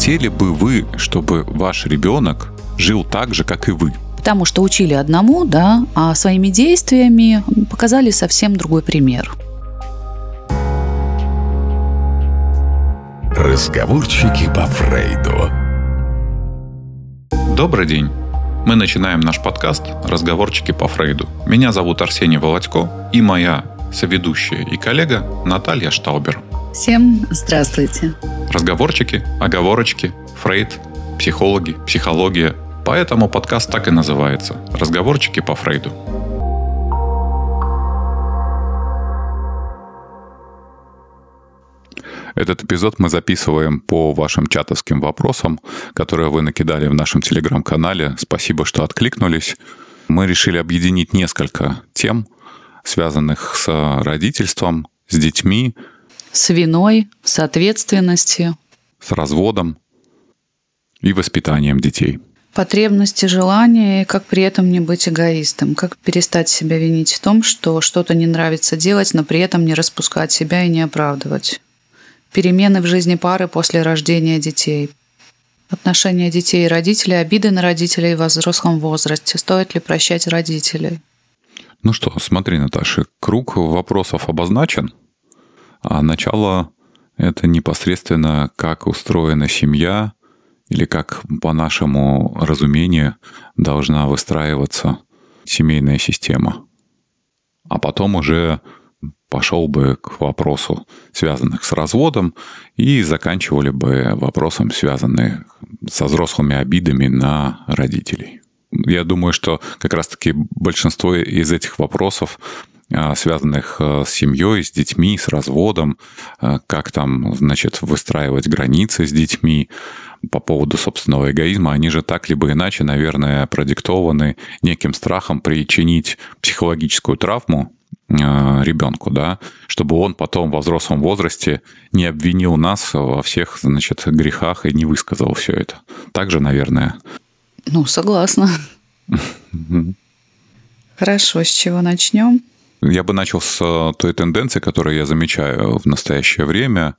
хотели бы вы, чтобы ваш ребенок жил так же, как и вы? Потому что учили одному, да, а своими действиями показали совсем другой пример. Разговорчики по Фрейду. Добрый день. Мы начинаем наш подкаст «Разговорчики по Фрейду». Меня зовут Арсений Володько и моя соведущая и коллега Наталья Штаубер. Всем здравствуйте. Разговорчики, оговорочки, Фрейд, психологи, психология. Поэтому подкаст так и называется «Разговорчики по Фрейду». Этот эпизод мы записываем по вашим чатовским вопросам, которые вы накидали в нашем телеграм-канале. Спасибо, что откликнулись. Мы решили объединить несколько тем, связанных с родительством, с детьми. С виной, с ответственностью. С разводом и воспитанием детей. Потребности, желания, и как при этом не быть эгоистом, как перестать себя винить в том, что что-то не нравится делать, но при этом не распускать себя и не оправдывать. Перемены в жизни пары после рождения детей. Отношения детей и родителей, обиды на родителей в взрослом возрасте. Стоит ли прощать родителей? Ну что, смотри, Наташа, круг вопросов обозначен, а начало — это непосредственно как устроена семья или как, по нашему разумению, должна выстраиваться семейная система. А потом уже пошел бы к вопросу, связанных с разводом, и заканчивали бы вопросом, связанным со взрослыми обидами на родителей. Я думаю, что как раз-таки большинство из этих вопросов связанных а, с семьей, с детьми, с разводом, а, как там, значит, выстраивать границы с детьми по поводу собственного эгоизма, они же так либо иначе, наверное, продиктованы неким страхом причинить психологическую травму ребенку, да, чтобы он потом во взрослом возрасте не обвинил нас во всех, значит, грехах и не высказал все это. Также, наверное. Ну, согласна. Хорошо, с чего начнем? Я бы начал с э, той тенденции, которую я замечаю в настоящее время.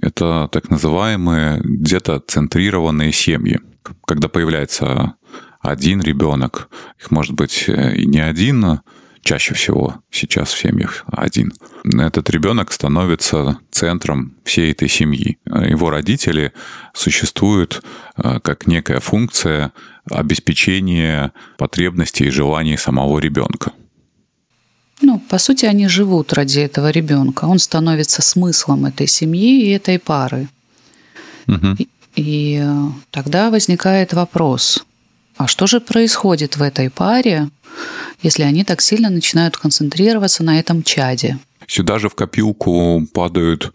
Это так называемые где-то центрированные семьи. Когда появляется один ребенок, их может быть э, и не один, чаще всего сейчас в семьях один. Этот ребенок становится центром всей этой семьи. Его родители существуют э, как некая функция обеспечения потребностей и желаний самого ребенка. Ну, по сути, они живут ради этого ребенка. Он становится смыслом этой семьи и этой пары. Угу. И, и э, тогда возникает вопрос, а что же происходит в этой паре, если они так сильно начинают концентрироваться на этом чаде? Сюда же в копилку падают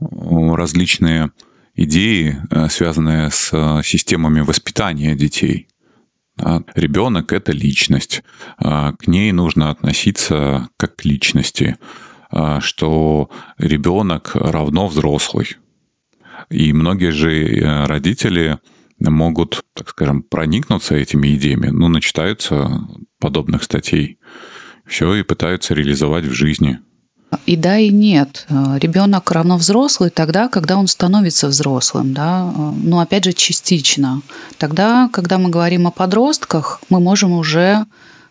э, различные идеи, э, связанные с системами воспитания детей. А ребенок – это личность. А к ней нужно относиться как к личности, а что ребенок равно взрослый. И многие же э, родители могут, так скажем, проникнуться этими идеями, ну, начитаются подобных статей, все и пытаются реализовать в жизни – и да, и нет. Э, Ребенок равно взрослый тогда, когда он становится взрослым, да, э, ну, опять же, частично. Тогда, когда мы говорим о подростках, мы можем уже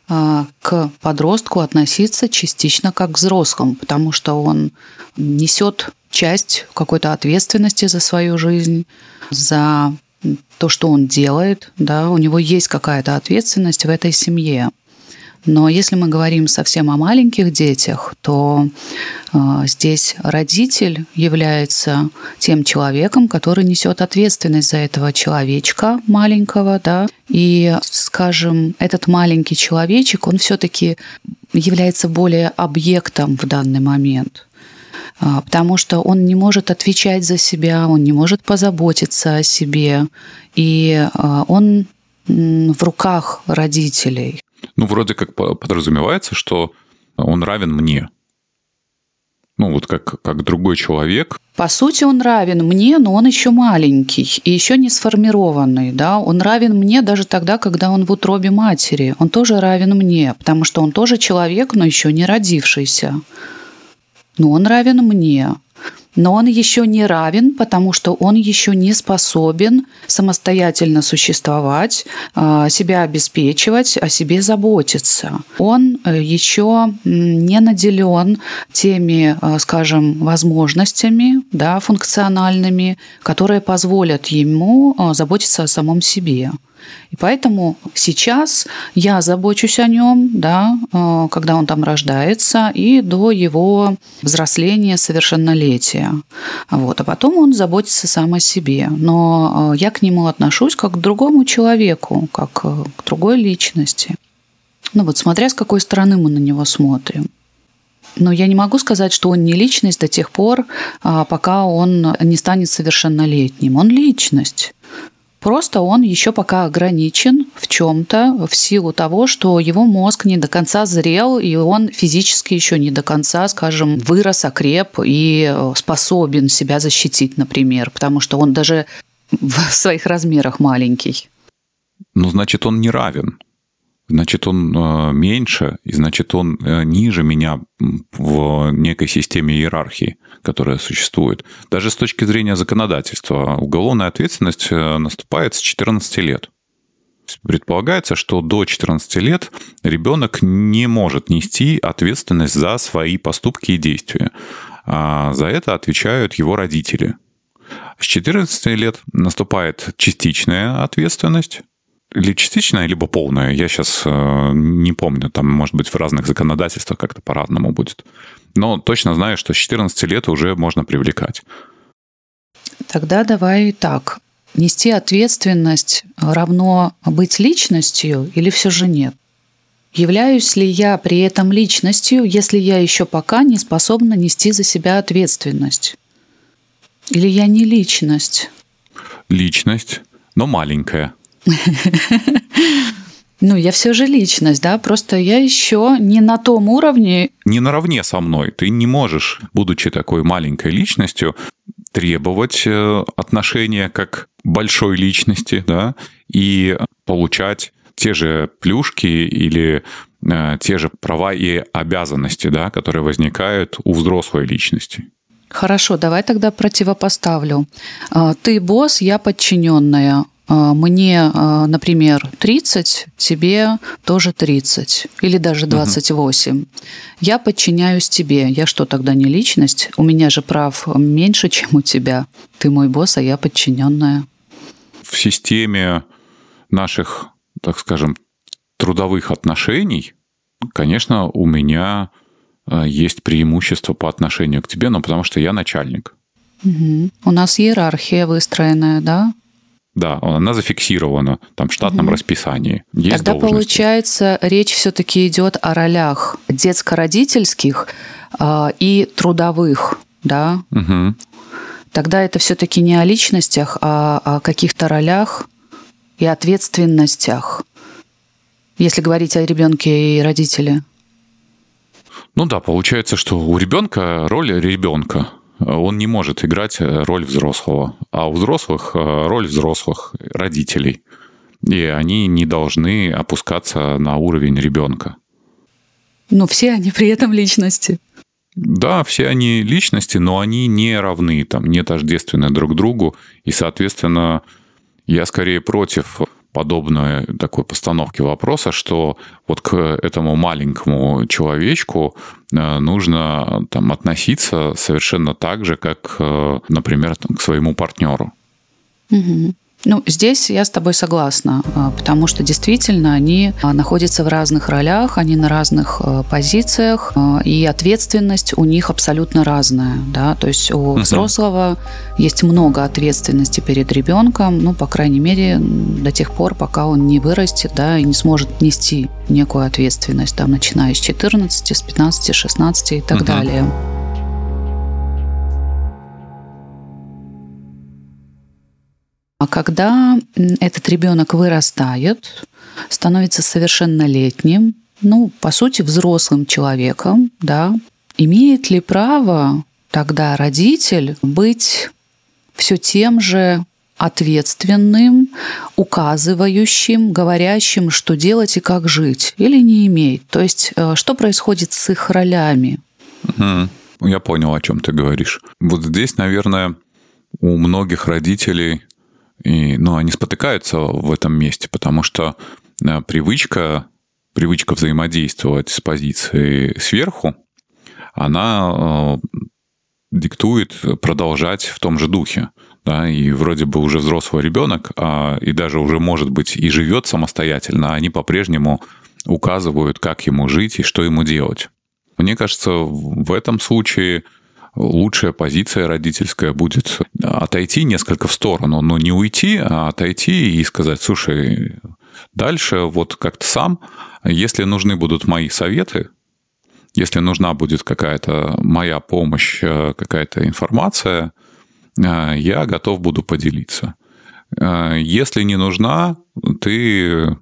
э, к подростку относиться частично как к взрослому, потому что он несет часть какой-то ответственности за свою жизнь, за то, что он делает, да, у него есть какая-то ответственность в этой семье. Но если мы говорим совсем о маленьких детях, то э, здесь родитель является тем человеком, который несет ответственность за этого человечка маленького, да, и, скажем, этот маленький человечек, он все-таки является более объектом в данный момент. А, потому что он не может отвечать за себя, он не может позаботиться о себе, и а, он в руках родителей. Ну, вроде как подразумевается, что он равен мне. Ну, вот как, как другой человек. По сути, он равен мне, но он еще маленький и еще не сформированный. Да? Он равен мне даже тогда, когда он в утробе матери. Он тоже равен мне, потому что он тоже человек, но еще не родившийся. Но он равен мне. Но он еще не равен, потому что он еще не способен самостоятельно существовать, а, себя обеспечивать, о себе заботиться. Он э, еще не наделен теми, а, скажем, возможностями да, функциональными, которые позволят ему а, заботиться о самом себе. И поэтому сейчас я забочусь о нем, да, э, когда он там рождается, и до его взросления, совершеннолетия. Вот. А потом он заботится сам о себе. Но э, я к нему отношусь как к другому человеку, как э, к другой личности. Ну вот смотря с какой стороны мы на него смотрим. Но я не могу сказать, что он не личность до тех пор, пока он не станет совершеннолетним. Он личность. Просто он еще пока ограничен в чем-то в силу того, что его мозг не до конца зрел, и он физически еще не до конца, скажем, вырос, окреп и э, способен себя защитить, например, потому что он даже в своих размерах маленький. Ну, значит, он не равен значит, он э, меньше, и значит, он э, ниже меня в некой системе иерархии, которая существует. Даже с точки зрения законодательства, уголовная ответственность э, наступает с 14 лет. Предполагается, что до 14 лет ребенок не может нести ответственность за свои поступки и действия. А за это отвечают его родители. С 14 лет наступает частичная ответственность, или частичная, либо полная. Я сейчас э, не помню, там, может быть, в разных законодательствах как-то по-разному будет. Но точно знаю, что с 14 лет уже можно привлекать. Тогда давай так. Нести ответственность равно быть личностью или все же нет? Являюсь ли я при этом личностью, если я еще пока не способна нести за себя ответственность? Или я не личность? Личность, но маленькая – ну, я все же личность, да, просто я еще не на том уровне. Не наравне со мной. Ты не можешь, будучи такой маленькой личностью, требовать э, отношения как большой личности, да, и получать те же плюшки или э, те же права и обязанности, да, которые возникают у взрослой личности. Хорошо, давай тогда противопоставлю. А, ты босс, я подчиненная. А, мне, а, например, 30, тебе тоже 30 или даже 28. Угу. Я подчиняюсь тебе. Я что, тогда не личность? У меня же прав меньше, чем у тебя. Ты мой босс, а я подчиненная. В системе наших, так скажем, трудовых отношений, конечно, у меня а, есть преимущество по отношению к тебе, но потому что я начальник. Угу. У нас иерархия выстроенная, да? Да, она зафиксирована там в штатном угу. расписании. Есть Тогда должности. получается речь все-таки идет о ролях детско-родительских э, и трудовых, да? Угу. Тогда это все-таки не о личностях, а о каких-то ролях и ответственностях, если говорить о ребенке и родителе. Ну да, получается, что у ребенка роль ребенка он не может играть э, роль взрослого, а у взрослых э, роль взрослых родителей. И они не должны опускаться на уровень ребенка. Но все они при этом личности. Да, все они личности, но они не равны, там, не тождественны друг другу. И, соответственно, я скорее против подобной такой постановки вопроса, что вот к этому маленькому человечку э, нужно там относиться совершенно так же, как, э, например, к своему партнеру. Угу. Ну, здесь я с тобой согласна, а, потому что действительно они а, находятся в разных ролях, они на разных а, позициях, и ответственность у них абсолютно разная. Да? То есть у взрослого есть много ответственности перед ребенком, ну, по крайней мере, до тех пор, пока он не вырастет да, и не сможет нести некую ответственность, там, начиная с 14, с 15, 16 и так угу. далее. А когда этот ребенок вырастает, становится совершеннолетним, ну, по сути, взрослым человеком, да, имеет ли право тогда родитель быть все тем же ответственным, указывающим, говорящим, что делать и как жить, или не имеет? То есть, э, что происходит с их ролями? Я понял, о чем ты говоришь. Вот здесь, наверное, у многих родителей, и, ну, они спотыкаются в этом месте, потому что э, привычка, привычка взаимодействовать с позиции сверху, она э, диктует продолжать в том же духе. Да, и вроде бы уже взрослый ребенок, а, и даже уже, может быть, и живет самостоятельно, а они по-прежнему указывают, как ему жить и что ему делать. Мне кажется, в этом случае лучшая позиция родительская будет отойти несколько в сторону, но не уйти, а отойти и сказать, слушай, дальше вот как-то сам, если нужны будут мои советы, если нужна будет какая-то моя помощь, э, какая-то информация, э, я готов буду поделиться. Э, если не нужна, ты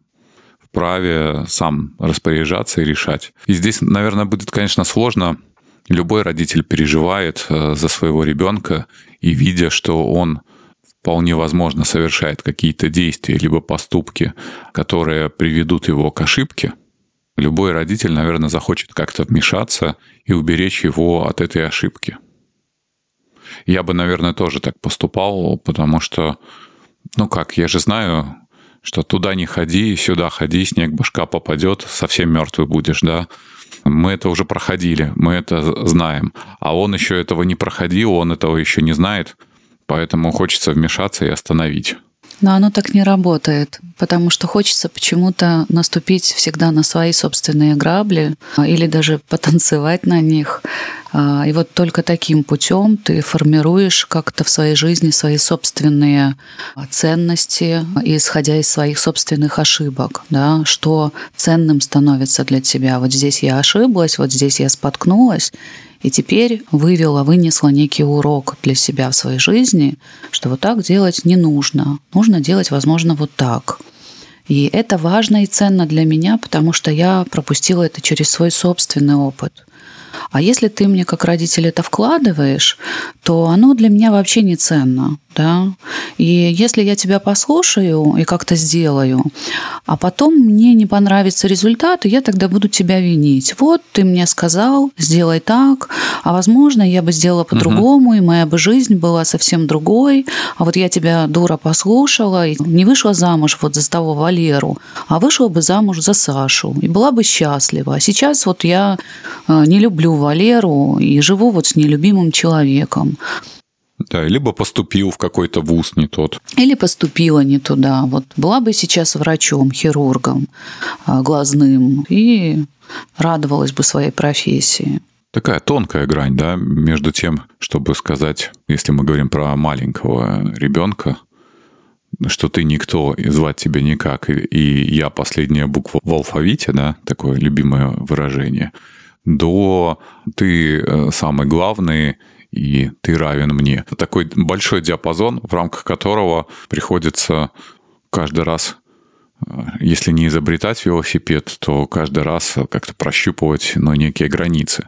вправе сам распоряжаться и решать. И здесь, наверное, будет, конечно, сложно. Любой родитель переживает за своего ребенка и видя, что он вполне возможно совершает какие-то действия либо поступки, которые приведут его к ошибке – любой родитель, наверное, захочет как-то вмешаться и уберечь его от этой ошибки. Я бы, наверное, тоже так поступал, потому что, ну как, я же знаю, что туда не ходи, сюда ходи, снег башка попадет, совсем мертвый будешь, да. Мы это уже проходили, мы это знаем. А он еще этого не проходил, он этого еще не знает, поэтому хочется вмешаться и остановить. Но оно так не работает, потому что хочется почему-то наступить всегда на свои собственные грабли а, или даже потанцевать на них. А, и вот только таким путем ты формируешь как-то в своей жизни свои собственные ценности, исходя из своих собственных ошибок, да, что ценным становится для тебя. Вот здесь я ошиблась, вот здесь я споткнулась, и теперь вывела, вынесла некий урок для себя в своей жизни, что вот так делать не нужно. Нужно делать, возможно, вот так. И это важно и ценно для меня, потому что я пропустила это через свой собственный опыт. А если ты мне как родитель это вкладываешь, то оно для меня вообще не ценно. Да? И если я тебя послушаю и как-то сделаю, а потом мне не понравится результат, и я тогда буду тебя винить. Вот ты мне сказал, сделай так, а возможно, я бы сделала по-другому, угу. и моя бы жизнь была совсем другой. А вот я тебя, дура, послушала, и не вышла замуж вот за того Валеру, а вышла бы замуж за Сашу, и была бы счастлива. А сейчас вот я э, не люблю Валеру и живу вот с нелюбимым человеком. Да, либо поступил в какой-то вуз не тот. Или поступила не туда. Вот была бы сейчас врачом, хирургом, а, глазным и радовалась бы своей профессии. Такая тонкая грань, да, между тем, чтобы сказать, если мы говорим про маленького ребенка, что ты никто, и звать тебя никак, и я последняя буква в алфавите, да, такое любимое выражение, до ты э, самый главный, и ты равен мне. Такой большой диапазон, в рамках которого приходится каждый раз э, если не изобретать велосипед, то каждый раз как-то прощупывать ну, некие границы.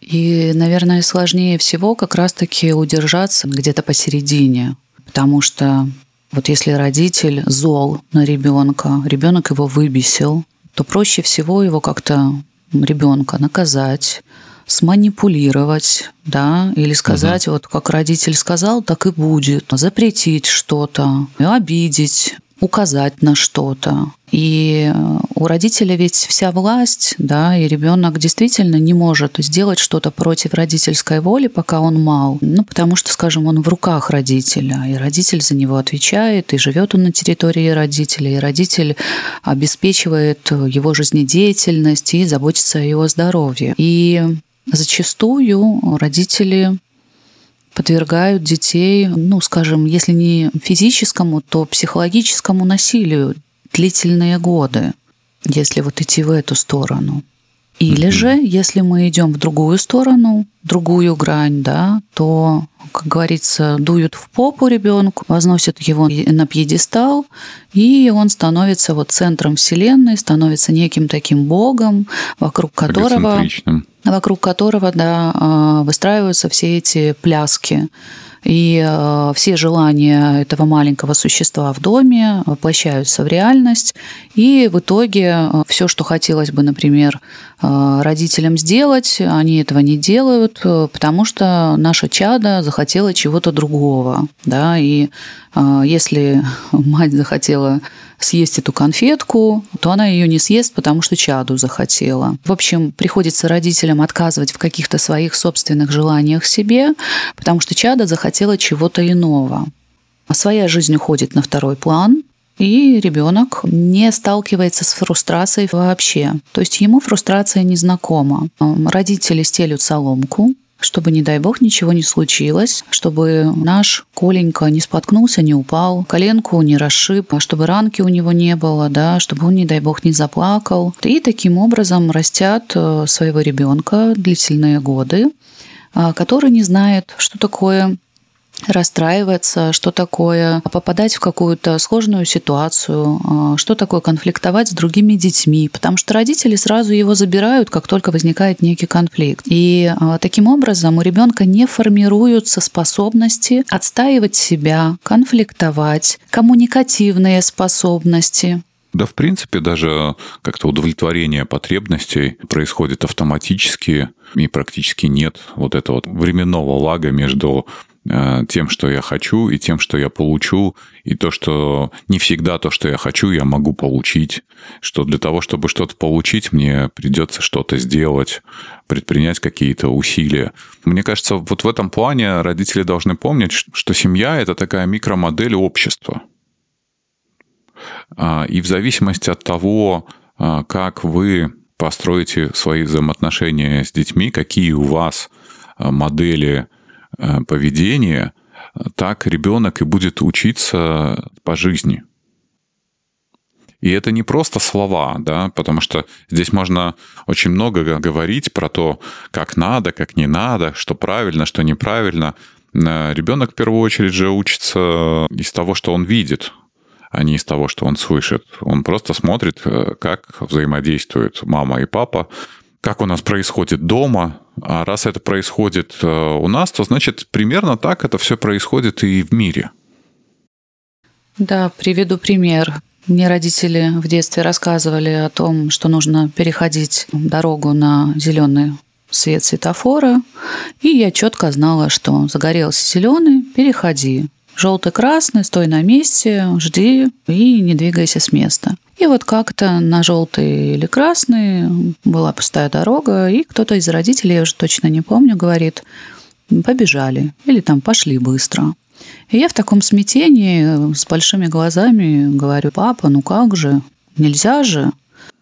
И, наверное, сложнее всего как раз-таки удержаться где-то посередине, потому что вот если родитель зол на ребенка, ребенок его выбесил, то проще всего его как-то ребенка наказать, сманипулировать, да, или сказать, угу. вот как родитель сказал, так и будет, запретить что-то, обидеть, указать на что-то. И у родителя ведь вся власть, да, и ребенок действительно не может сделать что-то против родительской воли, пока он мал. Ну, потому что, скажем, он в руках родителя, и родитель за него отвечает, и живет он на территории родителя, и родитель обеспечивает его жизнедеятельность и заботится о его здоровье. И Зачастую родители подвергают детей, ну, скажем, если не физическому, то психологическому насилию длительные годы, если вот идти в эту сторону. Или mm-hmm. же, если мы идем в другую сторону, другую грань, да, то, как говорится, дуют в попу ребенку, возносят его на пьедестал, и он становится вот центром вселенной, становится неким таким богом, вокруг которого, вокруг которого, да, а, выстраиваются все эти пляски и э, все желания этого маленького существа в доме воплощаются в реальность, и в итоге э, все, что хотелось бы, например, э, родителям сделать, они этого не делают, потому что наша чада захотела чего-то другого, да, и если мать захотела съесть эту конфетку, то она ее не съест, потому что чаду захотела. В общем, приходится родителям отказывать в каких-то своих собственных желаниях себе, потому что чада захотела чего-то иного. А своя жизнь уходит на второй план, и ребенок не сталкивается с фрустрацией вообще. То есть ему фрустрация не знакома. Родители стелют соломку, чтобы, не дай бог, ничего не случилось, чтобы наш Коленька не споткнулся, не упал, коленку не расшиб, а чтобы ранки у него не было, да, чтобы он, не дай бог, не заплакал. И таким образом растят э, своего ребенка длительные годы, а, который не знает, что такое расстраиваться, что такое попадать в какую-то сложную ситуацию, а, что такое конфликтовать с другими детьми, потому что родители сразу его забирают, как только возникает некий конфликт. И а, таким образом у ребенка не формируются способности отстаивать себя, конфликтовать, коммуникативные способности. Да, в принципе, даже как-то удовлетворение потребностей происходит автоматически, и практически нет вот этого временного лага между тем, что я хочу, и тем, что я получу, и то, что не всегда то, что я хочу, я могу получить, что для того, чтобы что-то получить, мне придется что-то сделать, предпринять какие-то усилия. Мне кажется, вот в этом плане родители должны помнить, что семья – это такая микромодель общества. А, и в зависимости от того, а, как вы построите свои взаимоотношения с детьми, какие у вас а, модели – Э, поведение, так ребенок и будет учиться по жизни. И это не просто слова, да, потому что здесь можно очень много говорить про то, как надо, как не надо, что правильно, что неправильно. Э, ребенок в первую очередь же учится из того, что он видит, а не из того, что он слышит. Он просто смотрит, э, как взаимодействуют мама и папа, как у нас происходит дома, а раз это происходит э, у нас, то значит примерно так это все происходит и в мире. Да, приведу пример. Мне родители в детстве рассказывали о том, что нужно переходить дорогу на зеленый свет светофора, и я четко знала, что загорелся зеленый, переходи. Желтый-красный, стой на месте, жди и не двигайся с места. И вот как-то на желтый или красный была пустая дорога, и кто-то из родителей, я уже точно не помню, говорит, побежали или там пошли быстро. И я в таком смятении с большими глазами говорю, папа, ну как же, нельзя же.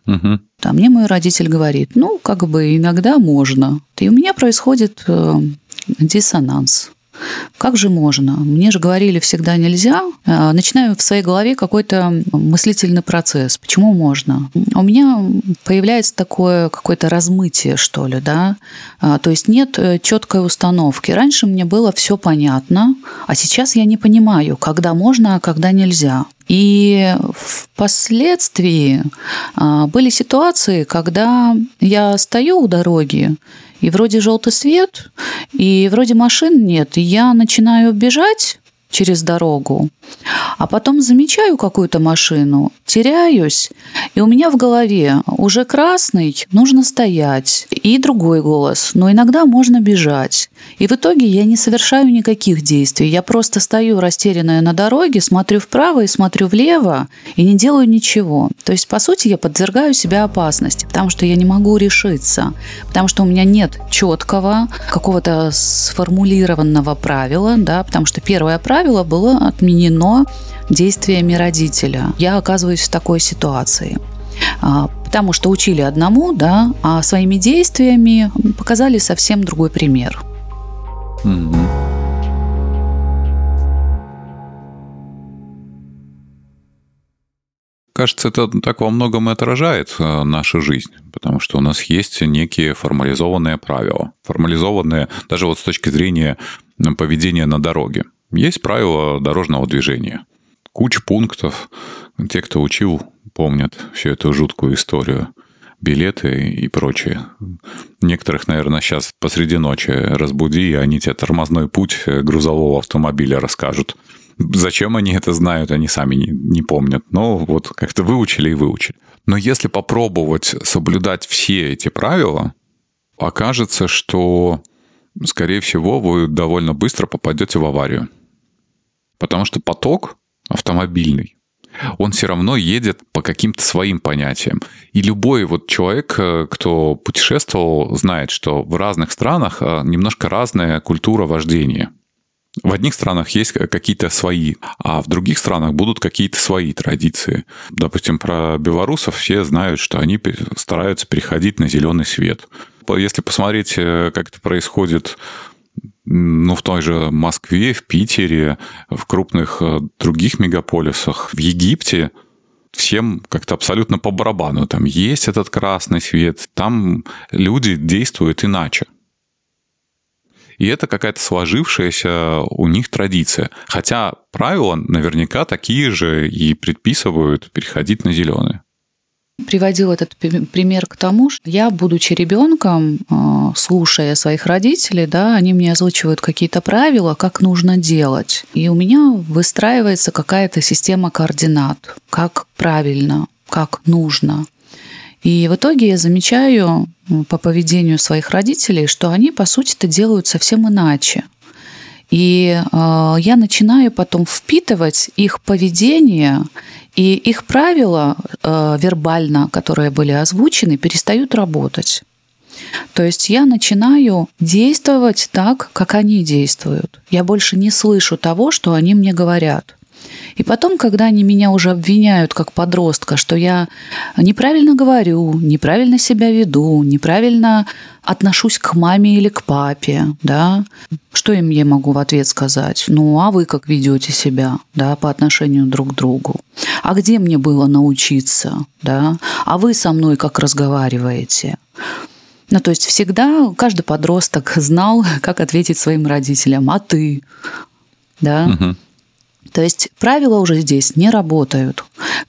Угу. А мне мой родитель говорит, ну, как бы иногда можно. И у меня происходит э, диссонанс. Как же можно? Мне же говорили всегда нельзя. А, начинаю в своей голове какой-то мыслительный процесс. Почему можно? У меня появляется такое какое-то размытие, что ли, да? А, то есть нет э, четкой установки. Раньше мне было все понятно, а сейчас я не понимаю, когда можно, а когда нельзя. И впоследствии были ситуации, когда я стою у дороги, и вроде желтый свет, и вроде машин нет, и я начинаю бежать через дорогу, а потом замечаю какую-то машину, теряюсь, и у меня в голове уже красный, нужно стоять, и другой голос, но иногда можно бежать. И в итоге я не совершаю никаких действий, я просто стою растерянная на дороге, смотрю вправо и смотрю влево, и не делаю ничего. То есть, по сути, я подвергаю себя опасности, потому что я не могу решиться, потому что у меня нет четкого, какого-то сформулированного правила, да, потому что первое правило было отменено действиями родителя. Я оказываюсь в такой ситуации а, потому что учили одному, да, а своими действиями показали совсем другой пример. Кажется, это так во многом и отражает э, нашу жизнь, потому что у нас есть некие формализованные правила, формализованные даже вот с точки зрения поведения на дороге. Есть правила дорожного движения – куча пунктов. Те, кто учил, помнят всю эту жуткую историю билеты и прочее. Некоторых, наверное, сейчас посреди ночи разбуди, и они тебе тормозной путь грузового автомобиля расскажут. Зачем они это знают, они сами не, не помнят. Но вот как-то выучили и выучили. Но если попробовать соблюдать все эти правила, окажется, что, скорее всего, вы довольно быстро попадете в аварию. Потому что поток автомобильный, он все равно едет по каким-то своим понятиям. И любой вот человек, э, кто путешествовал, знает, что в разных странах э, немножко разная культура вождения. В одних странах есть какие-то свои, а в других странах будут какие-то свои традиции. Допустим, про белорусов все знают, что они стараются переходить на зеленый свет. Если посмотреть, э, как это происходит ну, в той же Москве, в Питере, в крупных э, других мегаполисах, в Египте, всем как-то абсолютно по барабану. Там есть этот красный свет, там люди действуют иначе. И это какая-то сложившаяся у них традиция. Хотя правила наверняка такие же и предписывают переходить на зеленые приводил этот пример к тому, что я, будучи ребенком, а, слушая своих родителей, да, они мне озвучивают какие-то правила, как нужно делать. И у меня выстраивается какая-то система координат, как правильно, как нужно. И в итоге я замечаю по поведению своих родителей, что они, по сути, это делают совсем иначе. И э, я начинаю потом впитывать их поведение, и их правила э, вербально, которые были озвучены, перестают работать. То есть я начинаю действовать так, как они действуют. Я больше не слышу того, что они мне говорят. И потом, когда они меня уже обвиняют как подростка, что я неправильно говорю, неправильно себя веду, неправильно отношусь к маме или к папе, да, что им я могу в ответ сказать? Ну, а вы как ведете себя, да, по отношению друг к другу? А где мне было научиться, да? А вы со мной как разговариваете? Ну, то есть всегда каждый подросток знал, как ответить своим родителям. А ты? Да? Угу. То есть правила уже здесь не работают.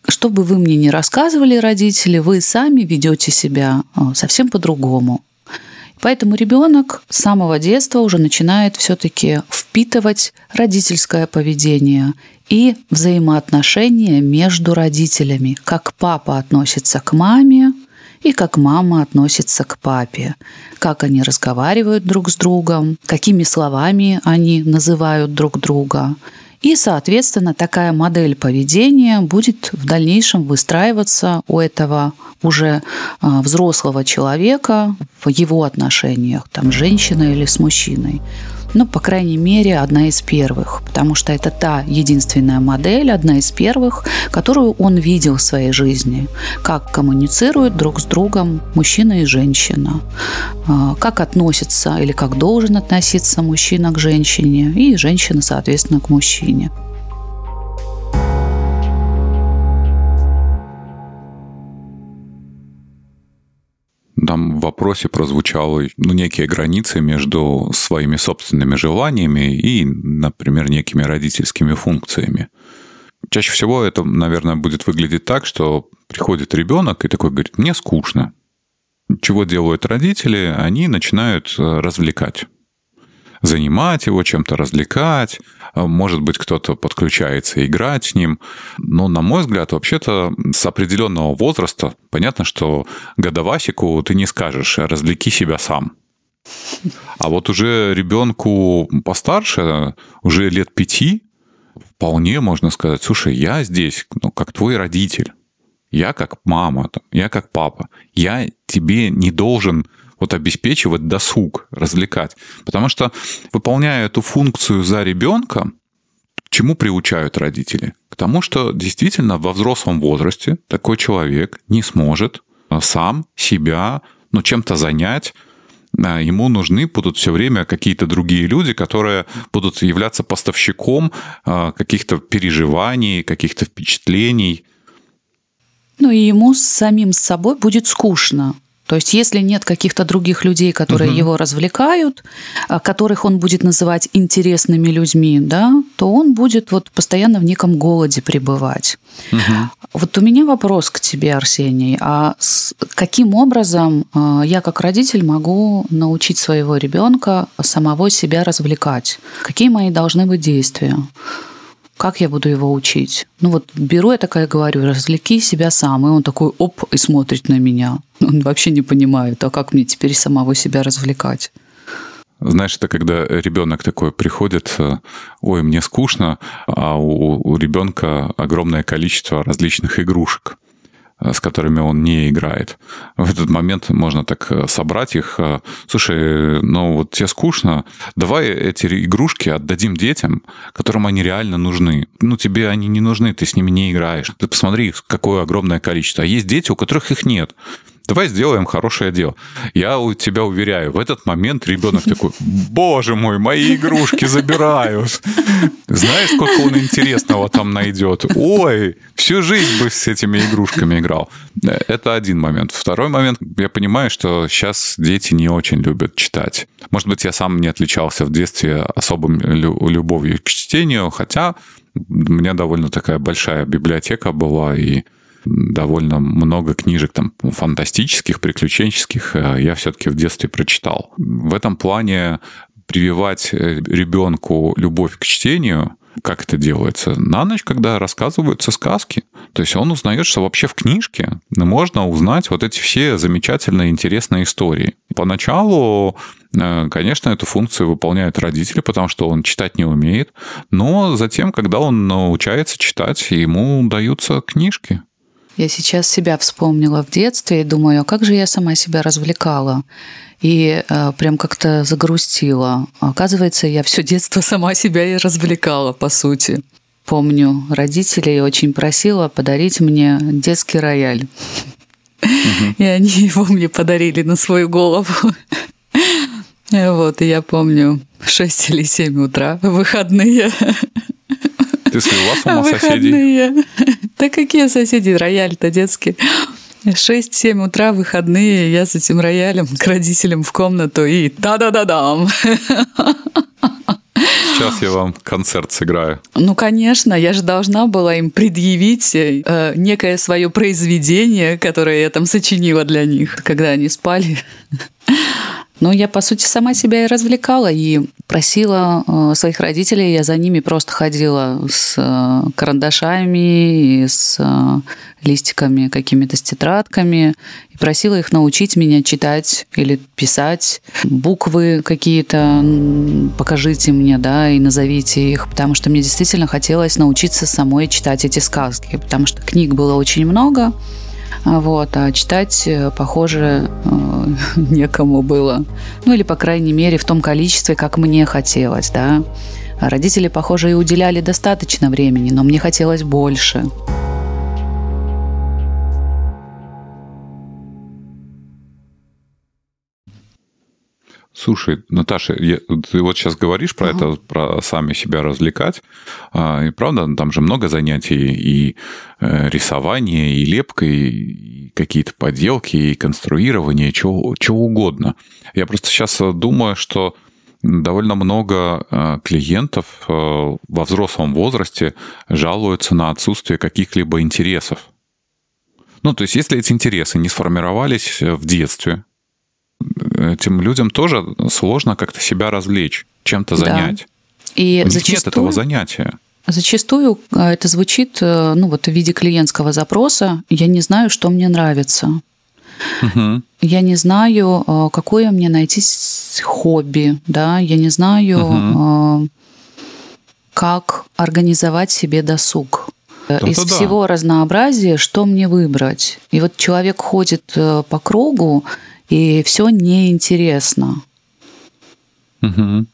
Что бы вы мне ни рассказывали, родители, вы сами ведете себя а, совсем по-другому. Поэтому ребенок с самого детства уже начинает все-таки впитывать родительское поведение и взаимоотношения между родителями, как папа относится к маме и как мама относится к папе, как они разговаривают друг с другом, какими словами они называют друг друга – и, соответственно, такая модель поведения будет в дальнейшем выстраиваться у этого уже а, взрослого человека в его отношениях, там, с женщиной или с мужчиной ну, по крайней мере, одна из первых, потому что это та единственная модель, одна из первых, которую он видел в своей жизни, как коммуницируют друг с другом мужчина и женщина, а, как относится или как должен относиться мужчина к женщине и женщина, соответственно, к мужчине. Там в вопросе прозвучало ну, некие границы между своими собственными желаниями и, например, некими родительскими функциями. Чаще всего это, наверное, будет выглядеть так, что приходит ребенок и такой говорит, мне скучно. Чего делают родители? Они начинают э, развлекать занимать его, чем-то развлекать. А, может быть, кто-то подключается играть с ним. Но, на мой взгляд, вообще-то с определенного возраста понятно, что годовасику ты не скажешь «развлеки себя сам». А вот уже ребенку постарше, уже лет пяти, вполне можно сказать, слушай, я здесь, ну, как твой родитель, я как мама, я как папа, я тебе не должен вот обеспечивать досуг, развлекать. Потому что, выполняя эту функцию за ребенка, чему приучают родители? К тому, что действительно во взрослом возрасте такой человек не сможет а, сам себя ну, чем-то занять, а, ему нужны будут все время какие-то другие люди, которые будут являться поставщиком а, каких-то переживаний, каких-то впечатлений. Ну и ему с самим собой будет скучно. То есть, если нет каких-то других людей, которые угу. его развлекают, а, которых он будет называть интересными людьми, да, то он будет вот постоянно в неком голоде пребывать. Угу. Вот у меня вопрос к тебе, Арсений. А с каким образом а, я как родитель могу научить своего ребенка самого себя развлекать? Какие мои должны быть действия? Как я буду его учить? Ну вот беру я такая говорю, развлеки себя сам. И он такой, оп, и смотрит на меня. Он вообще не понимает, а как мне теперь самого себя развлекать? Знаешь, это когда ребенок такой приходит, ой, мне скучно, а у, у ребенка огромное количество различных игрушек. Э, с которыми он не играет. В этот момент можно так э, собрать их. Э, Слушай, ну вот тебе скучно, давай эти игрушки отдадим детям, которым они реально нужны. Ну, тебе они не нужны, ты с ними не играешь. Ты посмотри, какое огромное количество. А есть дети, у которых их нет. Давай сделаем хорошее дело. Я у тебя уверяю, в этот момент ребенок такой, боже мой, мои игрушки забирают. Знаешь, сколько он интересного там найдет? Ой, всю жизнь бы с этими игрушками играл. Это один момент. Второй момент, я понимаю, что сейчас дети не очень любят читать. Может быть, я сам не отличался в детстве особым любовью к чтению, хотя у меня довольно такая большая библиотека была, и довольно много книжек там фантастических, приключенческих э, я все-таки в детстве прочитал. В этом плане прививать э, ребенку любовь к чтению, как это делается? На ночь, когда рассказываются сказки. То есть он узнает, что вообще в книжке можно узнать вот эти все замечательные, интересные истории. Поначалу, э, конечно, эту функцию выполняют родители, потому что он читать не умеет. Но затем, когда он научается читать, ему даются книжки. Я сейчас себя вспомнила в детстве и думаю, а как же я сама себя развлекала? И э, прям как-то загрустила. Оказывается, я все детство сама себя и развлекала, по сути. Помню, родителей очень просила подарить мне детский рояль. И они его мне подарили на свою голову. Вот, и я помню, 6 или 7 утра, выходные. Ты свела с ума соседей? Да какие соседи? Рояль-то детский. 6-7 утра, выходные, я с этим роялем к родителям в комнату и та-да-да-дам. Сейчас я вам концерт сыграю. Ну, конечно, я же должна была им предъявить э, некое свое произведение, которое я там сочинила для них, когда они спали. Но я, по сути, сама себя и развлекала, и просила э, своих родителей, я за ними просто ходила с э, карандашами и с э, листиками, какими-то с тетрадками, и просила их научить меня читать или писать буквы какие-то, покажите мне, да, и назовите их, потому что мне действительно хотелось научиться самой читать эти сказки, потому что книг было очень много, вот, а читать, э, похоже, э, некому было. Ну или, по крайней мере, в том количестве, как мне хотелось, да. Родители, похоже, и уделяли достаточно времени, но мне хотелось больше. Слушай, Наташа, я, ты вот сейчас говоришь про uh-huh. это, про сами себя развлекать. А, и правда, там же много занятий и э, рисование, и лепка, и какие-то поделки, и конструирование, чего, чего угодно. Я просто сейчас думаю, что довольно много э, клиентов э, во взрослом возрасте жалуются на отсутствие каких-либо интересов. Ну, то есть, если эти интересы не сформировались в детстве, этим людям тоже сложно как-то себя развлечь, чем-то занять. Да. И У зачастую... нет этого занятия. Зачастую э, это звучит э, ну, вот в виде клиентского запроса. Я не знаю, что мне нравится. Угу. Я не знаю, э, какое мне найти хобби, да, я не знаю, угу. как организовать себе досуг. Да, Из всего да. разнообразия, что мне выбрать. И вот человек ходит по кругу и все неинтересно. Угу.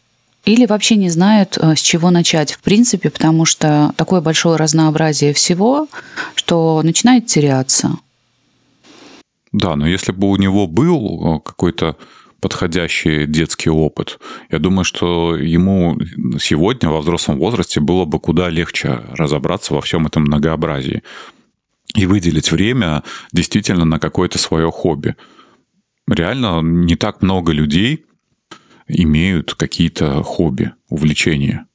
Или вообще не знают, э, с чего начать, в принципе, потому что такое большое разнообразие всего, что начинает теряться. Да, но если бы у него был э, какой-то подходящий детский опыт. Я думаю, что ему сегодня во взрослом возрасте было бы куда легче разобраться во всем этом многообразии и выделить время действительно на какое-то свое хобби. Реально не так много людей имеют какие-то хобби, увлечения,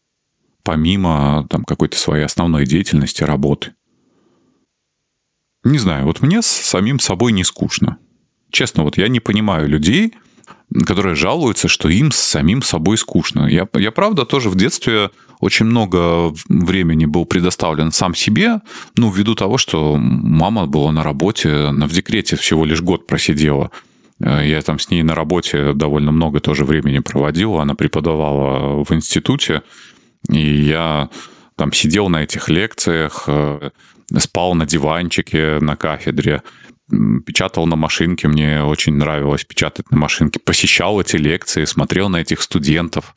помимо там, какой-то своей основной деятельности, работы. Не знаю, вот мне с самим собой не скучно. Честно, вот я не понимаю людей, которые жалуются, что им с самим собой скучно. Я, я правда тоже в детстве очень много времени был предоставлен сам себе, ну, ввиду того, что мама была на работе, она в декрете всего лишь год просидела. Э, я там с ней на работе довольно много тоже времени проводил. Она преподавала в институте, и я там сидел на этих лекциях, э, спал на диванчике на кафедре, печатал на машинке, мне очень нравилось печатать на машинке, посещал эти лекции, смотрел на этих студентов,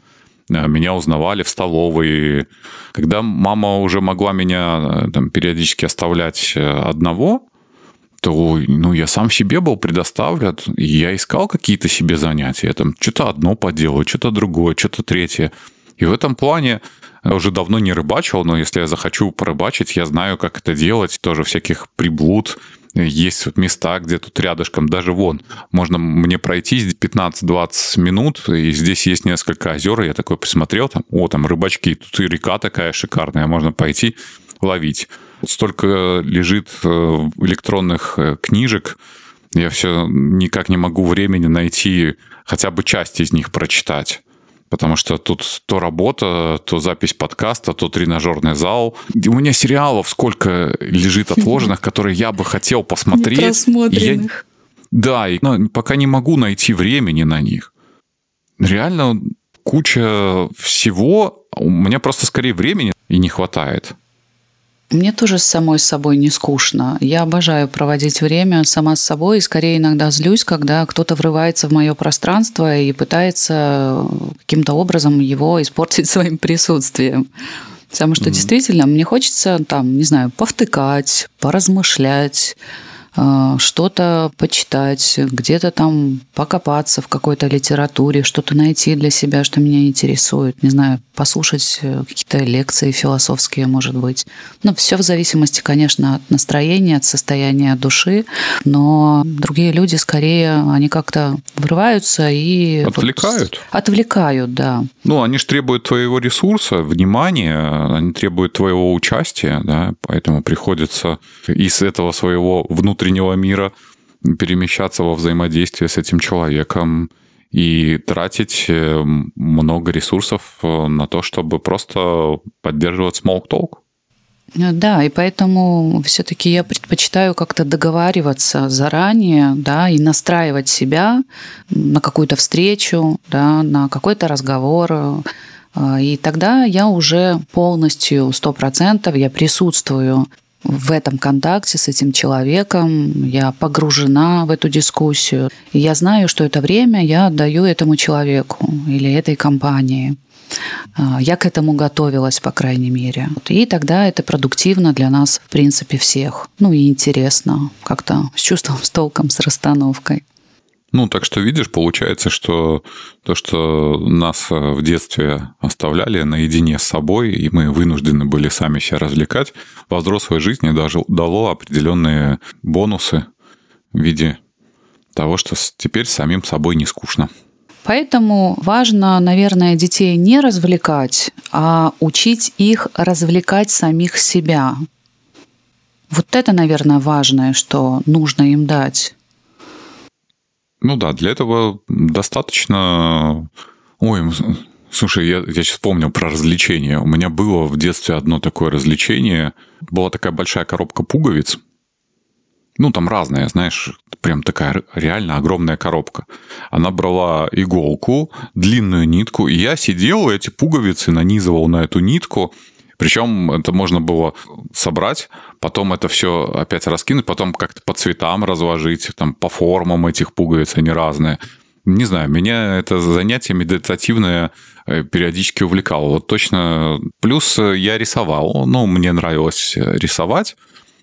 э, меня узнавали в столовой. Когда мама уже могла меня там, периодически оставлять одного, то ну, я сам себе был предоставлен, и я искал какие-то себе занятия. Я там что-то одно поделаю, что-то другое, что-то третье. И в этом плане я уже давно не рыбачил, но если я захочу порыбачить, я знаю, как это делать. Тоже всяких приблуд. Есть вот места, где тут рядышком, даже вон, можно мне пройти 15-20 минут, и здесь есть несколько озер, и я такой посмотрел, там, о, там рыбачки, тут и река такая шикарная, можно пойти ловить. Столько лежит э, электронных э, книжек, я все никак не могу времени найти хотя бы часть из них прочитать. Потому что тут то работа, то запись подкаста, то тренажерный зал. И у меня сериалов сколько лежит отложенных, которые я бы хотел посмотреть. Просмотренных. Я... Да, и ну, пока не могу найти времени на них. Реально куча всего. У меня просто скорее времени и не хватает. Мне тоже с самой собой не скучно. Я обожаю проводить время сама с собой и скорее иногда злюсь, когда кто-то врывается в мое пространство и пытается каким-то образом его испортить своим присутствием. Потому что mm-hmm. действительно мне хочется там, не знаю, повтыкать, поразмышлять, что-то почитать, где-то там покопаться в какой-то литературе, что-то найти для себя, что меня интересует, не знаю, послушать э, какие-то лекции философские, может быть. Ну, все в зависимости, конечно, от настроения, от состояния души, но другие люди скорее, они как-то врываются и... Отвлекают. Вот, отвлекают, да. Ну, они же требуют твоего ресурса, внимания, они требуют твоего участия, да, поэтому приходится из этого своего внутреннего внутреннего мира, перемещаться во взаимодействие с этим человеком и тратить э, много ресурсов э, на то, чтобы просто поддерживать small talk. Да, и поэтому все-таки я предпочитаю как-то договариваться заранее, да, и настраивать себя на какую-то встречу, да, на какой-то разговор. Э, и тогда я уже полностью, сто процентов, я присутствую в этом контакте с этим человеком, я погружена в эту дискуссию. И я знаю, что это время я отдаю этому человеку или этой компании. А, я к этому готовилась, по крайней мере. И тогда это продуктивно для нас, в принципе, всех. Ну и интересно, как-то с чувством, с толком, с расстановкой. Ну, так что видишь, получается, что то, что нас э, в детстве оставляли наедине с собой, и мы вынуждены были сами себя развлекать, во взрослой жизни даже дало определенные бонусы в виде того, что теперь самим собой не скучно. Поэтому важно, наверное, детей не развлекать, а учить их развлекать самих себя. Вот это, наверное, важное, что нужно им дать. Ну да, для этого достаточно... Ой, слушай, я, я сейчас вспомнил про развлечения. У меня было в детстве одно такое развлечение. Была такая большая коробка пуговиц. Ну, там разная, знаешь, прям такая реально огромная коробка. Она брала иголку, длинную нитку, и я сидел, эти пуговицы нанизывал на эту нитку, причем это можно было собрать, потом это все опять раскинуть, потом как-то по цветам разложить, там, по формам этих пуговиц, они разные. Не знаю, меня это занятие медитативное э, периодически увлекало. Вот точно. Плюс я рисовал. Ну, мне нравилось рисовать.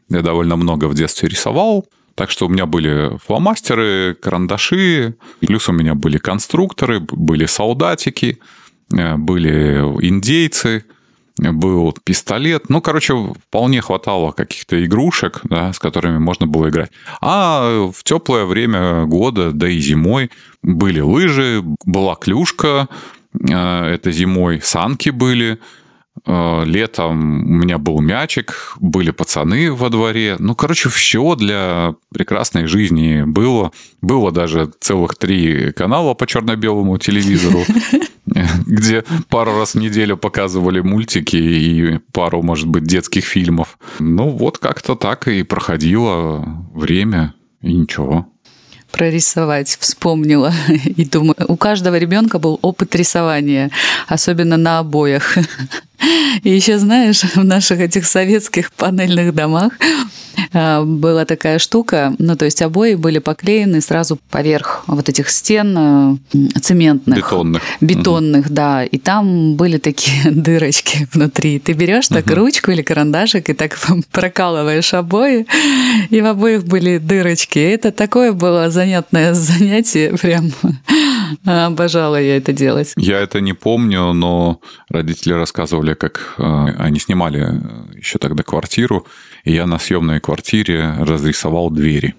Я довольно много в детстве рисовал. Так что у меня были фломастеры, карандаши, плюс у меня были конструкторы, были солдатики, э, были индейцы – был пистолет. Ну, короче, вполне хватало каких-то игрушек, да, с которыми можно было играть. А в теплое время года, да и зимой, были лыжи, была клюшка, э, это зимой санки были, э, летом у меня был мячик, были пацаны во дворе. Ну, короче, все для прекрасной жизни было. Было даже целых три канала по черно-белому телевизору. где пару раз в неделю показывали мультики и пару, может быть, детских фильмов. Ну, вот как-то так и проходило время, и ничего прорисовать, вспомнила. И думаю, у каждого ребенка был опыт рисования, особенно на обоях. И еще, знаешь, в наших этих советских панельных домах а, была такая штука, ну, то есть обои были поклеены сразу поверх вот этих стен э, цементных. Бетонных. Бетонных, угу. да. И там были такие дырочки внутри. Ты берешь так угу. ручку или карандашик и так прокалываешь обои, и в обоих были дырочки. Это такое было занятное занятие, прям обожала я это делать. Я это не помню, но родители рассказывали, как э, они снимали еще тогда квартиру, и я на съемной квартире разрисовал двери.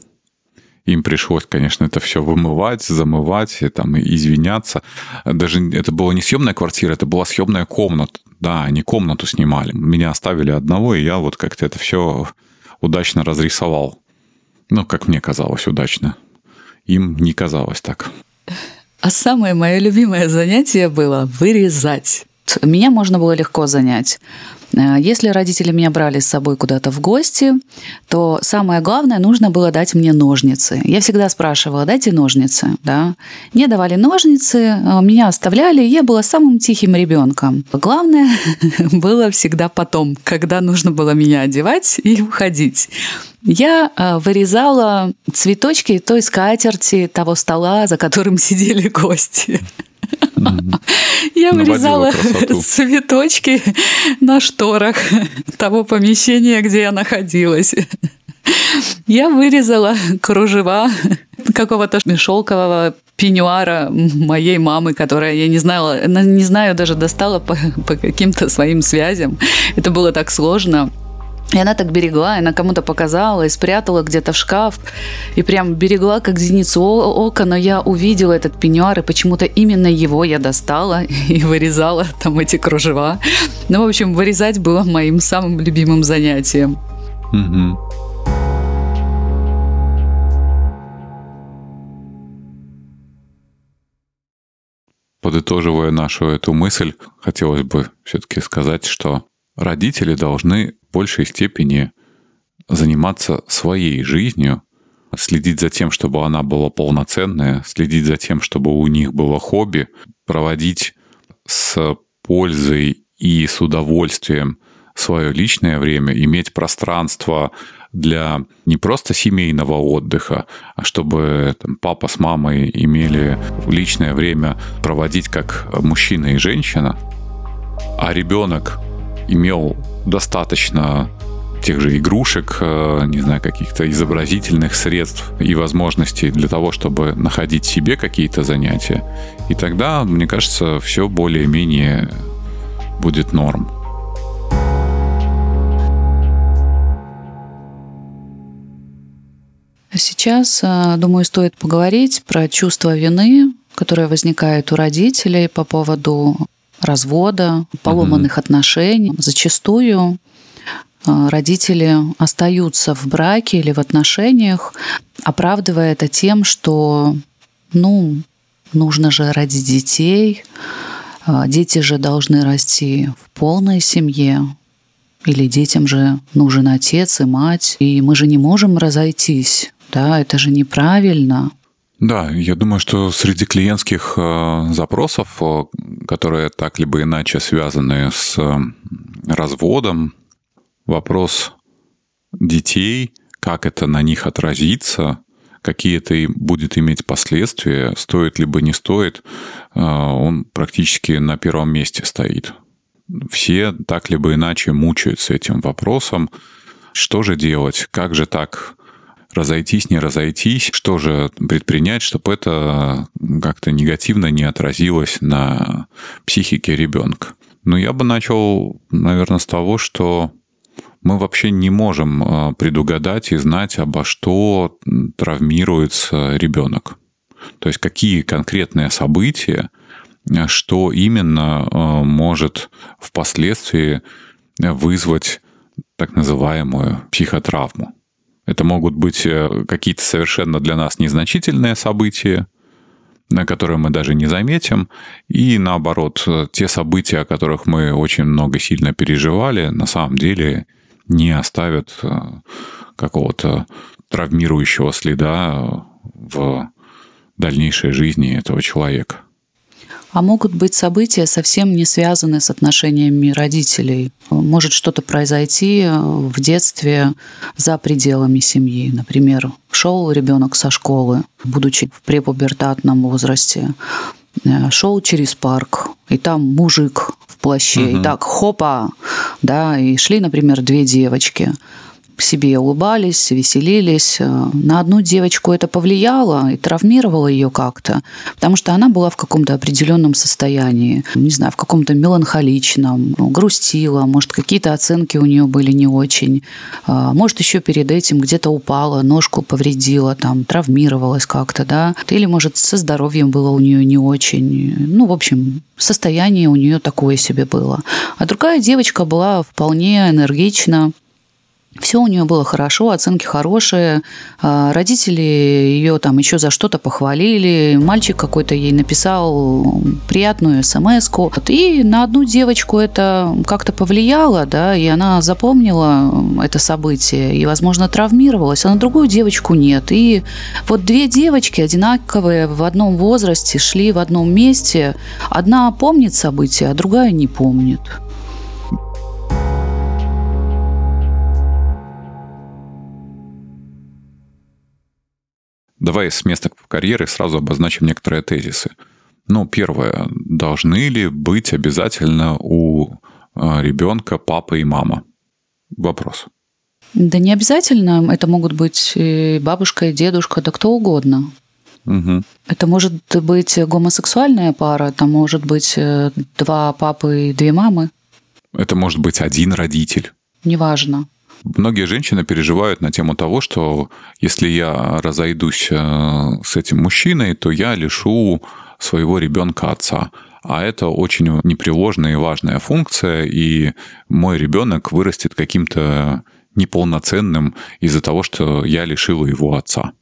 Им пришлось, конечно, это все вымывать, замывать, и, там, извиняться. Даже это была не съемная квартира, это была съемная комната. Да, они комнату снимали. Меня оставили одного, и я вот как-то это все удачно разрисовал. Ну, как мне казалось, удачно. Им не казалось так. А самое мое любимое занятие было вырезать. Меня можно было легко занять. Э, если родители меня брали с собой куда-то в гости, то самое главное, нужно было дать мне ножницы. Я всегда спрашивала, дайте ножницы. Да? Мне давали ножницы, э, меня оставляли, я была самым тихим ребенком. Главное было всегда потом, когда нужно было меня одевать и уходить. Я э, вырезала цветочки той скатерти, того стола, за которым сидели гости. Я вырезала цветочки на шторах того помещения, где я находилась. Я вырезала кружева какого-то шелкового пеньюара моей мамы, которая, я не знала, не знаю, даже достала по, по каким-то своим связям. Это было так сложно. И она так берегла, она кому-то показала и спрятала где-то в шкаф. И прям берегла, как зеницу ока, но я увидела этот пеньюар, и почему-то именно его я достала и вырезала там эти кружева. Ну, в общем, вырезать было моим самым любимым занятием. Угу. Подытоживая нашу эту мысль, хотелось бы все-таки сказать, что родители должны большей степени заниматься своей жизнью, следить за тем, чтобы она была полноценная, следить за тем, чтобы у них было хобби, проводить с пользой и с удовольствием свое личное время, иметь пространство для не просто семейного отдыха, а чтобы там, папа с мамой имели личное время проводить как мужчина и женщина, а ребенок имел достаточно тех же игрушек, э, не знаю, каких-то изобразительных средств и возможностей для того, чтобы находить себе какие-то занятия. И тогда, мне кажется, все более-менее будет норм. Сейчас, э, думаю, стоит поговорить про чувство вины, которое возникает у родителей по поводу развода, поломанных угу. отношений. Зачастую э, родители остаются в браке или в отношениях, оправдывая это тем, что, ну, нужно же родить детей, э, дети же должны расти в полной семье, или детям же нужен отец и мать, и мы же не можем разойтись, да, это же неправильно. Да, я думаю, что среди клиентских э, запросов, э, которые так либо иначе связаны с э, разводом, вопрос детей, как это на них отразится, какие это будет иметь последствия, стоит либо не стоит, он практически на первом месте стоит. Все так либо иначе мучаются этим вопросом. Что же делать? Как же так разойтись, не разойтись, что же предпринять, чтобы это как-то негативно не отразилось на психике ребенка. Ну, я бы начал, наверное, с того, что мы вообще не можем э, предугадать и знать, обо что травмируется ребенок. То есть какие конкретные события, э, что именно э, может впоследствии вызвать так называемую психотравму. Это могут быть какие-то совершенно для нас незначительные события, на которые мы даже не заметим, и наоборот, те события, о которых мы очень много сильно переживали, на самом деле не оставят э, какого-то травмирующего следа в дальнейшей жизни этого человека. А могут быть события, совсем не связанные с отношениями родителей. Может что-то произойти в детстве за пределами семьи. Например, шел ребенок со школы, будучи в препубертатном возрасте, э, шел через парк, и там мужик в плаще, угу. и так хопа, да, и шли, например, две девочки себе улыбались, веселились. На одну девочку это повлияло и травмировало ее как-то, потому что она была в каком-то определенном состоянии, не знаю, в каком-то меланхоличном, ну, грустила, может, какие-то оценки у нее были не очень, а, может, еще перед этим где-то упала, ножку повредила, там, травмировалась как-то, да, или, может, со здоровьем было у нее не очень. Ну, в общем, состояние у нее такое себе было. А другая девочка была вполне энергична, все у нее было хорошо, оценки хорошие. А, родители ее там еще за что-то похвалили. Мальчик какой-то ей написал приятную смс -ку. И на одну девочку это как-то повлияло, да, и она запомнила это событие и, возможно, травмировалась, а на другую девочку нет. И вот две девочки одинаковые в одном возрасте шли в одном месте. Одна помнит события, а другая не помнит. Давай с места карьеры сразу обозначим некоторые тезисы. Ну, первое. Должны ли быть обязательно у а, ребенка папа и мама? Вопрос. Да не обязательно. Это могут быть и бабушка, и дедушка, да кто угодно. Угу. Это может быть гомосексуальная пара, это может быть э, два папы и две мамы. Это может быть один родитель. Неважно. Многие женщины переживают на тему того, что если я разойдусь э, с этим мужчиной, то я лишу своего ребенка отца. А это очень непреложная и важная функция, и мой ребенок вырастет каким-то неполноценным из-за того, что я лишила его отца.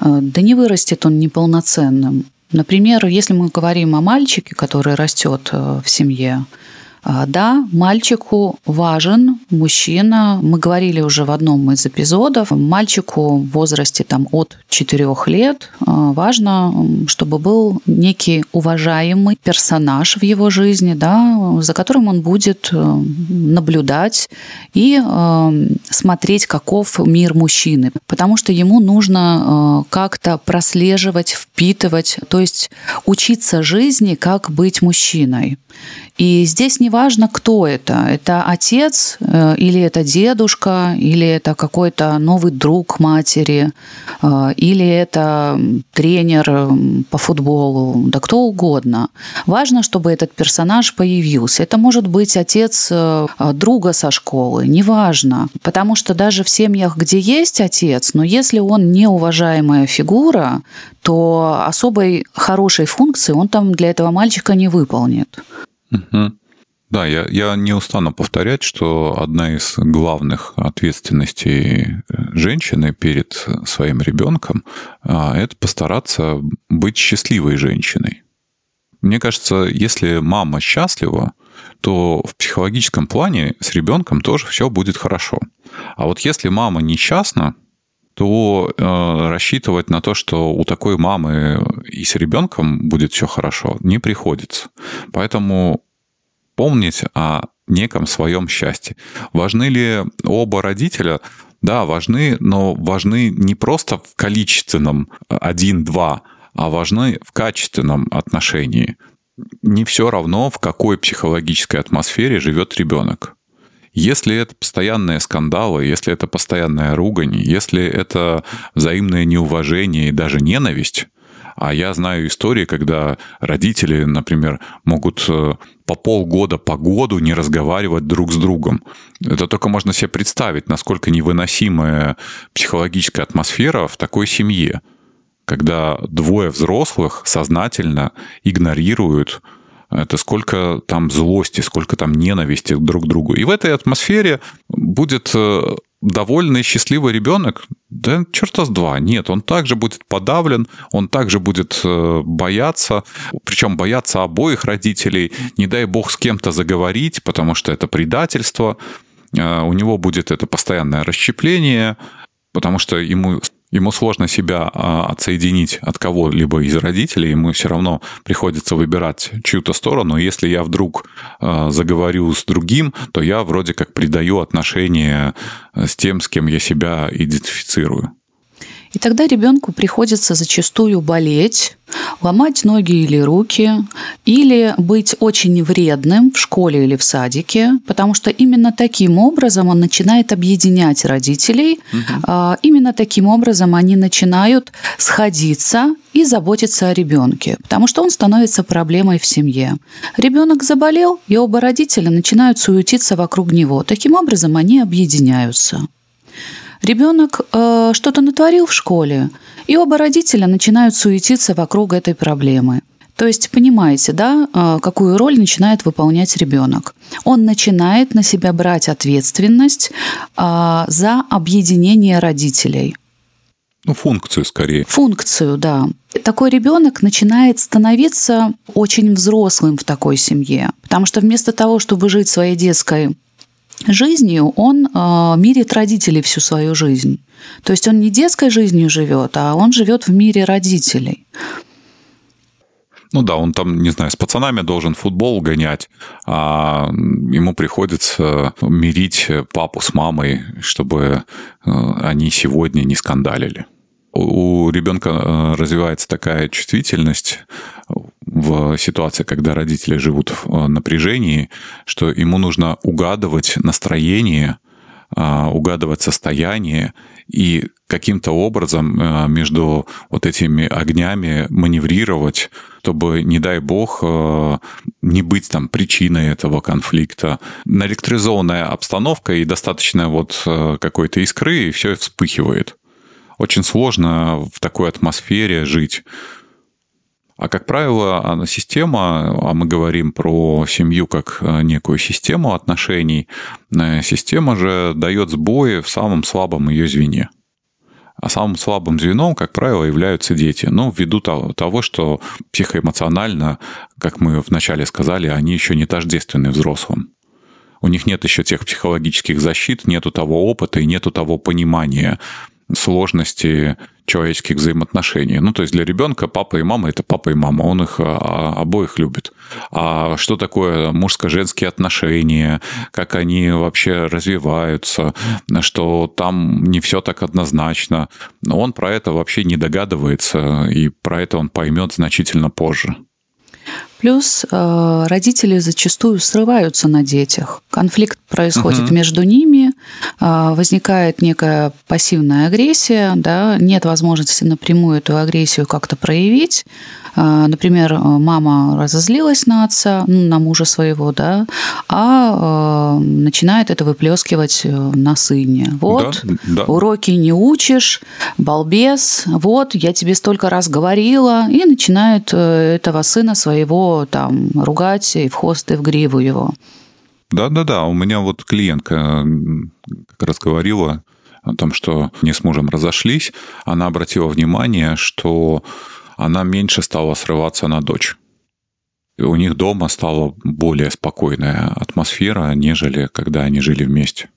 Э, да не вырастет он неполноценным. Например, если мы говорим о мальчике, который растет э, в семье, а, да, мальчику важен мужчина. Мы говорили уже в одном из эпизодов. Мальчику в возрасте там, от 4 лет а, важно, чтобы был некий уважаемый персонаж в его жизни, да, за которым он будет э, наблюдать и э, смотреть, каков мир мужчины. Потому что ему нужно э, как-то прослеживать, впитывать, то есть учиться жизни, как быть мужчиной. И здесь не важно, кто это. Это отец э, или это дедушка, или это какой-то новый друг матери, э, или это тренер по футболу, да кто угодно. Важно, чтобы этот персонаж появился. Это может быть отец э, друга со школы, неважно. Потому что даже в семьях, где есть отец, но если он неуважаемая фигура, то особой хорошей функции он там для этого мальчика не выполнит. Угу. Да, я, я не устану повторять, что одна из главных ответственностей э, женщины перед своим ребенком а, это постараться быть счастливой женщиной. Мне кажется, если мама счастлива, то в психологическом плане с ребенком тоже все будет хорошо. А вот если мама несчастна, то э, рассчитывать на то, что у такой мамы и с ребенком будет все хорошо, не приходится. Поэтому помнить о неком своем счастье. Важны ли оба родителя? Да, важны, но важны не просто в количественном один-два, а важны в качественном отношении. Не все равно, в какой психологической атмосфере живет ребенок. Если это постоянные скандалы, если это постоянная ругань, если это взаимное неуважение и даже ненависть, А я знаю истории, когда родители, например, могут э, по полгода по году не разговаривать друг с другом. Это только можно себе представить, насколько невыносимая психологическая атмосфера в такой семье, когда двое взрослых сознательно игнорируют это сколько там злости, сколько там ненависти друг к другу. И в этой атмосфере будет э, довольный, счастливый ребенок, да черта с два. Нет, он также будет подавлен, он также будет э, бояться, причем бояться обоих родителей, не дай бог с кем-то заговорить, потому что это предательство, э, у него будет это постоянное расщепление, потому что ему ему сложно себя а, отсоединить от кого-либо из родителей, ему все равно приходится выбирать чью-то сторону. Если я вдруг а, заговорю с другим, то я вроде как придаю отношения с тем, с кем я себя идентифицирую. И тогда ребенку приходится зачастую болеть, ломать ноги или руки, или быть очень вредным в школе или в садике, потому что именно таким образом он начинает объединять родителей, угу. именно таким образом они начинают сходиться и заботиться о ребенке, потому что он становится проблемой в семье. Ребенок заболел, и оба родителя начинают суетиться вокруг него. Таким образом они объединяются. Ребенок э, что-то натворил в школе, и оба родителя начинают суетиться вокруг этой проблемы. То есть понимаете, да, э, какую роль начинает выполнять ребенок? Он начинает на себя брать ответственность э, за объединение родителей. Ну, функцию скорее. Функцию, да. Такой ребенок начинает становиться очень взрослым в такой семье. Потому что вместо того, чтобы жить своей детской жизнью он э, мирит родителей всю свою жизнь. То есть он не детской жизнью живет, а он живет в мире родителей. Ну да, он там, не знаю, с пацанами должен футбол гонять, а ему приходится мирить папу с мамой, чтобы э, они сегодня не скандалили. У ребенка э, развивается такая чувствительность в ситуации, когда родители живут в напряжении, что ему нужно угадывать настроение, а, угадывать состояние и каким-то образом а, между вот этими огнями маневрировать, чтобы, не дай бог, а, не быть там причиной этого конфликта. Наэлектризованная обстановка и достаточно вот какой-то искры, и все вспыхивает. Очень сложно в такой атмосфере жить. А как правило, система, а мы говорим про семью как э, некую систему отношений, э, система же дает сбои в самом слабом ее звене. А самым слабым звеном, как правило, являются дети. Ну, ввиду того, что психоэмоционально, как мы вначале сказали, они еще не тождественны взрослым. У них нет еще тех психологических защит, нету того опыта и нету того понимания сложности человеческих взаимоотношений. Ну, то есть для ребенка папа и мама – это папа и мама, он их а, обоих любит. А что такое мужско-женские отношения, как они вообще развиваются, что там не все так однозначно, он про это вообще не догадывается, и про это он поймет значительно позже. Плюс э, родители зачастую срываются на детях. Конфликт происходит угу. между ними, э, возникает некая пассивная агрессия, да, нет возможности напрямую эту агрессию как-то проявить. Э, например, мама разозлилась на отца, ну, на мужа своего, да, а э, начинает это выплескивать э, на сыне. Вот, да, да. уроки не учишь, балбес, вот, я тебе столько раз говорила, и начинает э, этого сына своего там ругать и в хвост, и в гриву его. Да-да-да, у меня вот клиентка как раз говорила о том, что не с мужем разошлись, она обратила внимание, что она меньше стала срываться на дочь. У них дома стала более спокойная атмосфера, нежели когда они жили вместе.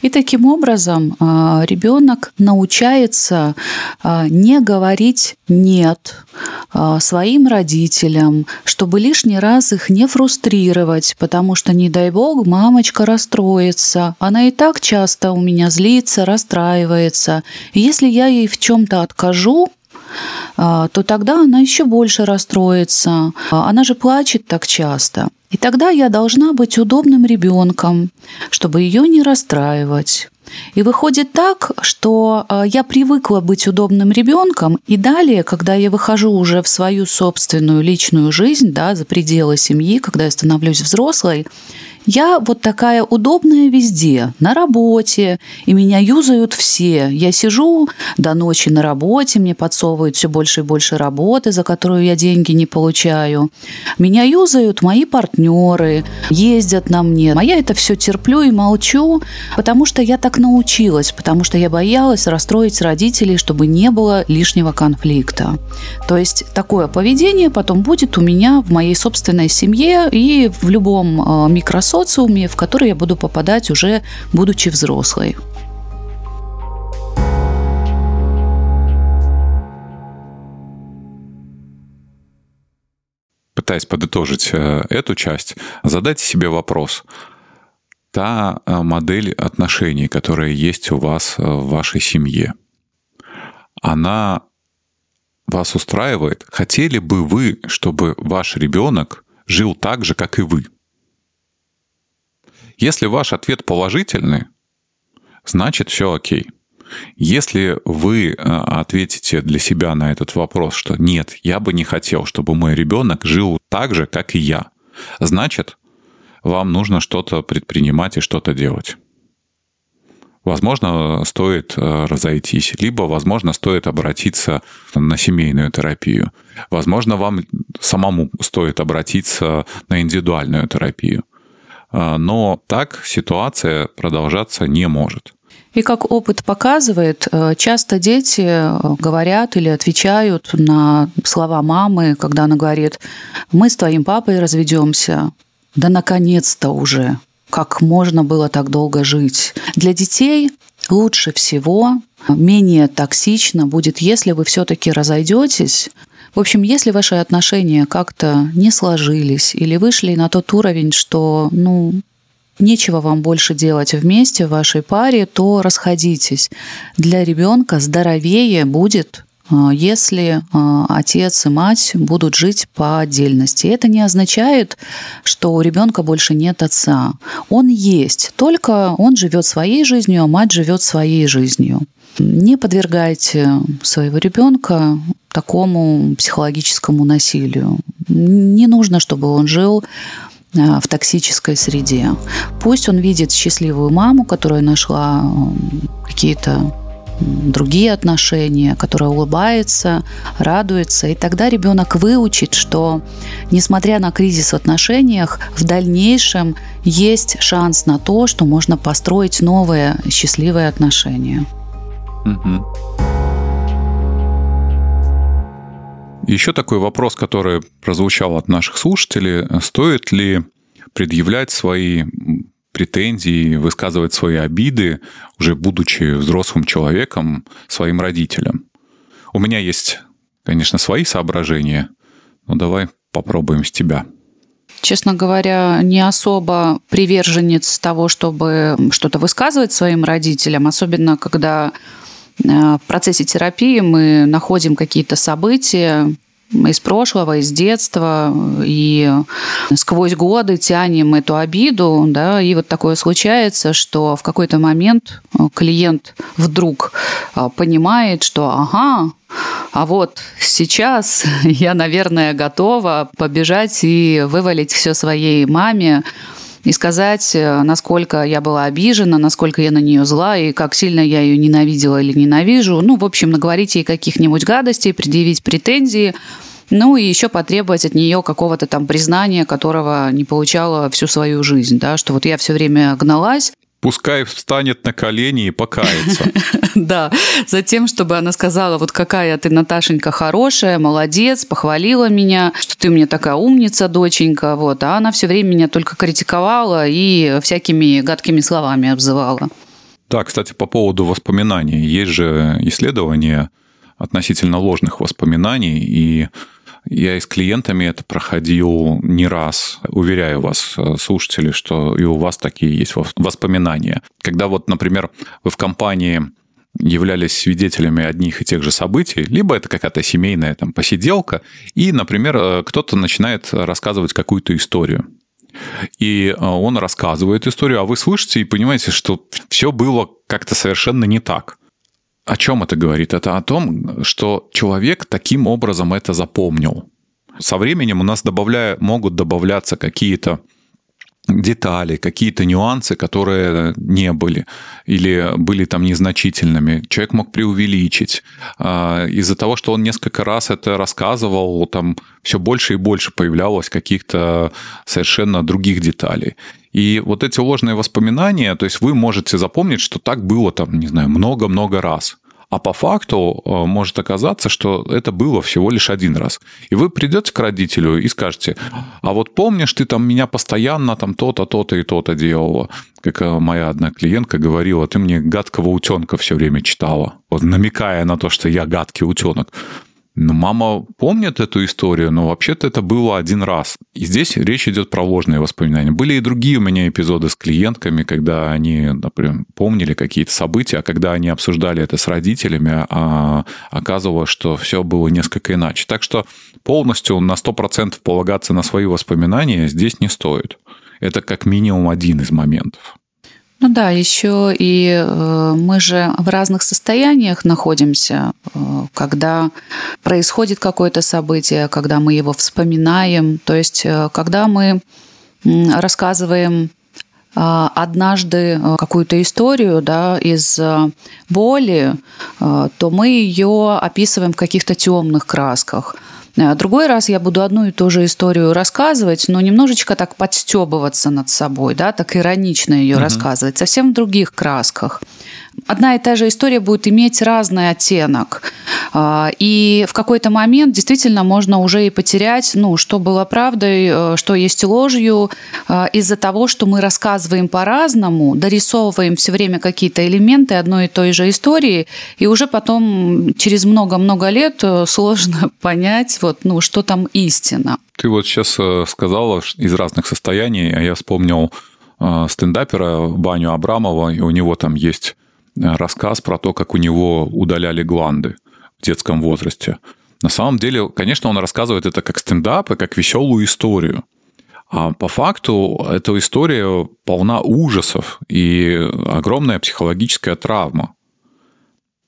И таким образом а, ребенок научается а, не говорить нет а, своим родителям, чтобы лишний раз их не фрустрировать, потому что, не дай бог, мамочка расстроится. Она и так часто у меня злится, расстраивается. И если я ей в чем-то откажу, то тогда она еще больше расстроится. Она же плачет так часто. И тогда я должна быть удобным ребенком, чтобы ее не расстраивать. И выходит так, что э, я привыкла быть удобным ребенком, и далее, когда я выхожу уже в свою собственную личную жизнь, да, за пределы семьи, когда я становлюсь взрослой, я вот такая удобная везде, на работе, и меня юзают все. Я сижу до ночи на работе, мне подсовывают все больше и больше работы, за которую я деньги не получаю. Меня юзают мои партнеры, ездят на мне. А я это все терплю и молчу, потому что я так научилась, потому что я боялась расстроить родителей, чтобы не было лишнего конфликта. То есть такое поведение потом будет у меня в моей собственной семье и в любом э, микросоциуме, социуме, в который я буду попадать уже будучи взрослой. Пытаясь подытожить э, эту часть, задайте себе вопрос. Та э, модель отношений, которая есть у вас э, в вашей семье, она вас устраивает? Хотели бы вы, чтобы ваш ребенок жил так же, как и вы? Если ваш ответ положительный, значит все окей. Если вы э, ответите для себя на этот вопрос, что нет, я бы не хотел, чтобы мой ребенок жил так же, как и я, значит, вам нужно что-то предпринимать и что-то делать. Возможно, стоит э, разойтись, либо, возможно, стоит обратиться на семейную терапию. Возможно, вам самому стоит обратиться на индивидуальную терапию. А, но так ситуация продолжаться не может. И как опыт показывает, э, часто дети э, говорят или отвечают на слова мамы, когда она говорит, мы с твоим папой разведемся. Да наконец-то уже. Как можно было так долго жить? Для детей лучше всего, менее токсично будет, если вы все-таки разойдетесь, в общем, если ваши отношения как-то не сложились или вышли на тот уровень, что, ну, нечего вам больше делать вместе в вашей паре, то расходитесь. Для ребенка здоровее будет если а, отец и мать будут жить по отдельности. Это не означает, что у ребенка больше нет отца. Он есть, только он живет своей жизнью, а мать живет своей жизнью. Не подвергайте своего ребенка такому психологическому насилию. Не нужно, чтобы он жил а, в токсической среде. Пусть он видит счастливую маму, которая нашла какие-то другие отношения, которая улыбается, радуется. И тогда ребенок выучит, что несмотря на кризис в отношениях, в дальнейшем есть шанс на то, что можно построить новые счастливые отношения. Еще такой вопрос, который прозвучал от наших слушателей. Стоит ли предъявлять свои претензии, высказывать свои обиды, уже будучи взрослым человеком, своим родителям? У меня есть, конечно, свои соображения, но давай попробуем с тебя. Честно говоря, не особо приверженец того, чтобы что-то высказывать своим родителям, особенно когда Э, в процессе терапии мы находим какие-то события, из прошлого, из детства, и сквозь годы тянем эту обиду, да, и вот такое случается, что в какой-то момент клиент вдруг э, понимает, что ага, а вот сейчас я, наверное, готова побежать и вывалить все своей маме, и сказать, э, насколько я была обижена, насколько я на нее зла, и как сильно я ее ненавидела или ненавижу. Ну, в общем, наговорить ей каких-нибудь гадостей, предъявить претензии, ну и еще потребовать от нее какого-то там признания, которого не получала всю свою жизнь, да, что вот я все время гналась, Пускай встанет на колени и покается. Да, затем, чтобы она сказала, вот какая ты, Наташенька, хорошая, молодец, похвалила меня, что ты мне такая умница, доченька, вот. А она все время меня только критиковала и всякими гадкими словами обзывала. Да, кстати, по поводу воспоминаний. Есть же исследования относительно ложных воспоминаний, и я и с клиентами это проходил не раз. Уверяю вас, э, слушатели, что и у вас такие есть воспоминания. Когда вот, например, вы в компании являлись свидетелями одних и тех же событий, либо это какая-то семейная там посиделка, и, например, э, кто-то начинает рассказывать какую-то историю. И он рассказывает историю, а вы слышите и понимаете, что все было как-то совершенно не так. О чем это говорит? Это о том, что человек таким образом это запомнил. Со временем у нас добавляя, могут добавляться какие-то детали, какие-то нюансы, которые не были или были там незначительными. Человек мог преувеличить. А, из-за того, что он несколько раз это рассказывал, там все больше и больше появлялось каких-то совершенно других деталей. И вот эти ложные воспоминания, то есть вы можете запомнить, что так было там, не знаю, много-много раз – а по факту э, может оказаться, что это было всего лишь один раз. И вы придете к родителю и скажете, а вот помнишь, ты там меня постоянно там то-то, то-то и то-то делала. Как э, моя одна клиентка говорила, ты мне гадкого утенка все время читала, вот намекая на то, что я гадкий утенок. Ну, мама помнит эту историю, но вообще-то это было один раз. И здесь речь идет про ложные воспоминания. Были и другие у меня эпизоды с клиентками, когда они, например, помнили какие-то события, а когда они обсуждали это с родителями, а оказывалось, что все было несколько иначе. Так что полностью на 100% полагаться на свои воспоминания здесь не стоит. Это как минимум один из моментов. Ну да, еще и э, мы же в разных состояниях находимся, э, когда происходит какое-то событие, когда мы его вспоминаем. То есть, э, когда мы рассказываем однажды какую-то историю да, из боли, то мы ее описываем в каких-то темных красках. Э, другой раз я буду одну и ту же историю рассказывать, но немножечко так подстебываться над собой, да, так иронично ее угу. рассказывать, совсем в других красках одна и та же история будет иметь разный оттенок. А, и в какой-то момент действительно можно уже и потерять, ну, что было правдой, э, что есть ложью, а, из-за того, что мы рассказываем по-разному, дорисовываем все время какие-то элементы одной и той же истории, и уже потом через много-много лет э, сложно понять, вот, ну, что там истина. Ты вот сейчас э, сказала из разных состояний, а я вспомнил стендапера Баню Абрамова, и у него там есть рассказ про то, как у него удаляли гланды в детском возрасте. На самом деле, конечно, он рассказывает это как стендап и как веселую историю. А по факту эта история полна ужасов и огромная психологическая травма.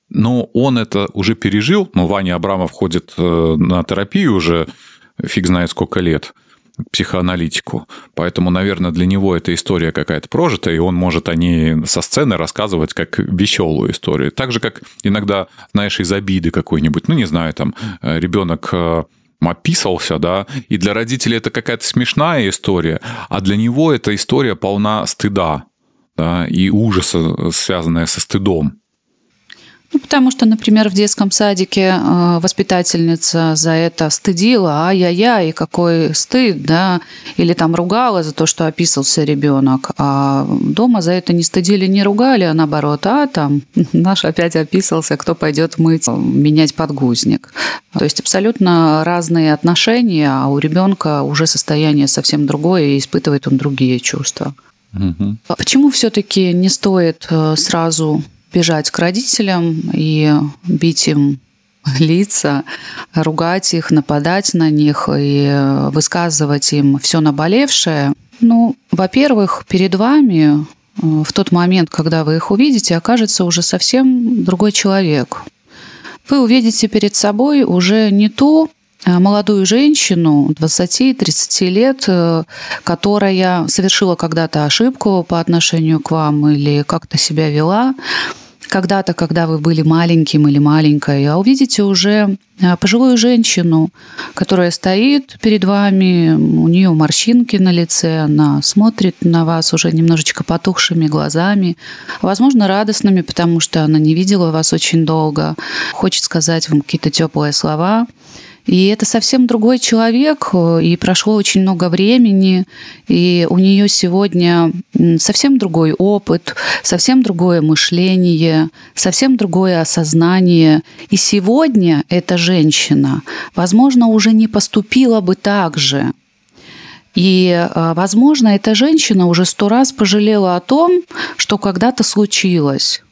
Но он это уже пережил, но Ваня Абрамов ходит э, на терапию уже фиг знает сколько лет психоаналитику. Поэтому, наверное, для него эта история какая-то прожитая, и он может о ней со сцены рассказывать как веселую историю. Так же, как иногда, знаешь, из обиды какой-нибудь, ну, не знаю, там, э, ребенок э, описался, да, и для родителей это какая-то смешная история, а для него эта история полна стыда, да, и ужаса, связанная со стыдом. Ну, потому что, например, в детском садике э, воспитательница за это стыдила, ай-яй-яй, какой стыд, да, или там ругала за то, что описался ребенок, а дома за это не стыдили, не ругали, а наоборот, а там наш опять описался, кто пойдет мыть, менять подгузник. То есть абсолютно разные отношения, а у ребенка уже состояние совсем другое, и испытывает он другие чувства. Угу. Почему все-таки не стоит э, сразу бежать к родителям и бить им лица, ругать их, нападать на них и высказывать им все наболевшее. Ну, во-первых, перед вами э, в тот момент, когда вы их увидите, окажется уже совсем другой человек. Вы увидите перед собой уже не ту э, молодую женщину 20-30 лет, э, которая совершила когда-то ошибку по отношению к вам или как-то себя вела, когда-то, когда вы были маленьким или маленькой, а увидите уже а, пожилую женщину, которая стоит перед вами, у нее морщинки на лице, она смотрит на вас уже немножечко потухшими глазами, возможно, радостными, потому что она не видела вас очень долго, хочет сказать вам какие-то теплые слова. И это совсем другой человек, э, и прошло очень много времени, и у нее сегодня совсем другой опыт, совсем другое мышление, совсем другое осознание. И сегодня эта женщина, возможно, уже не поступила бы так же. И, э, возможно, эта женщина уже сто раз пожалела о том, что когда-то случилось.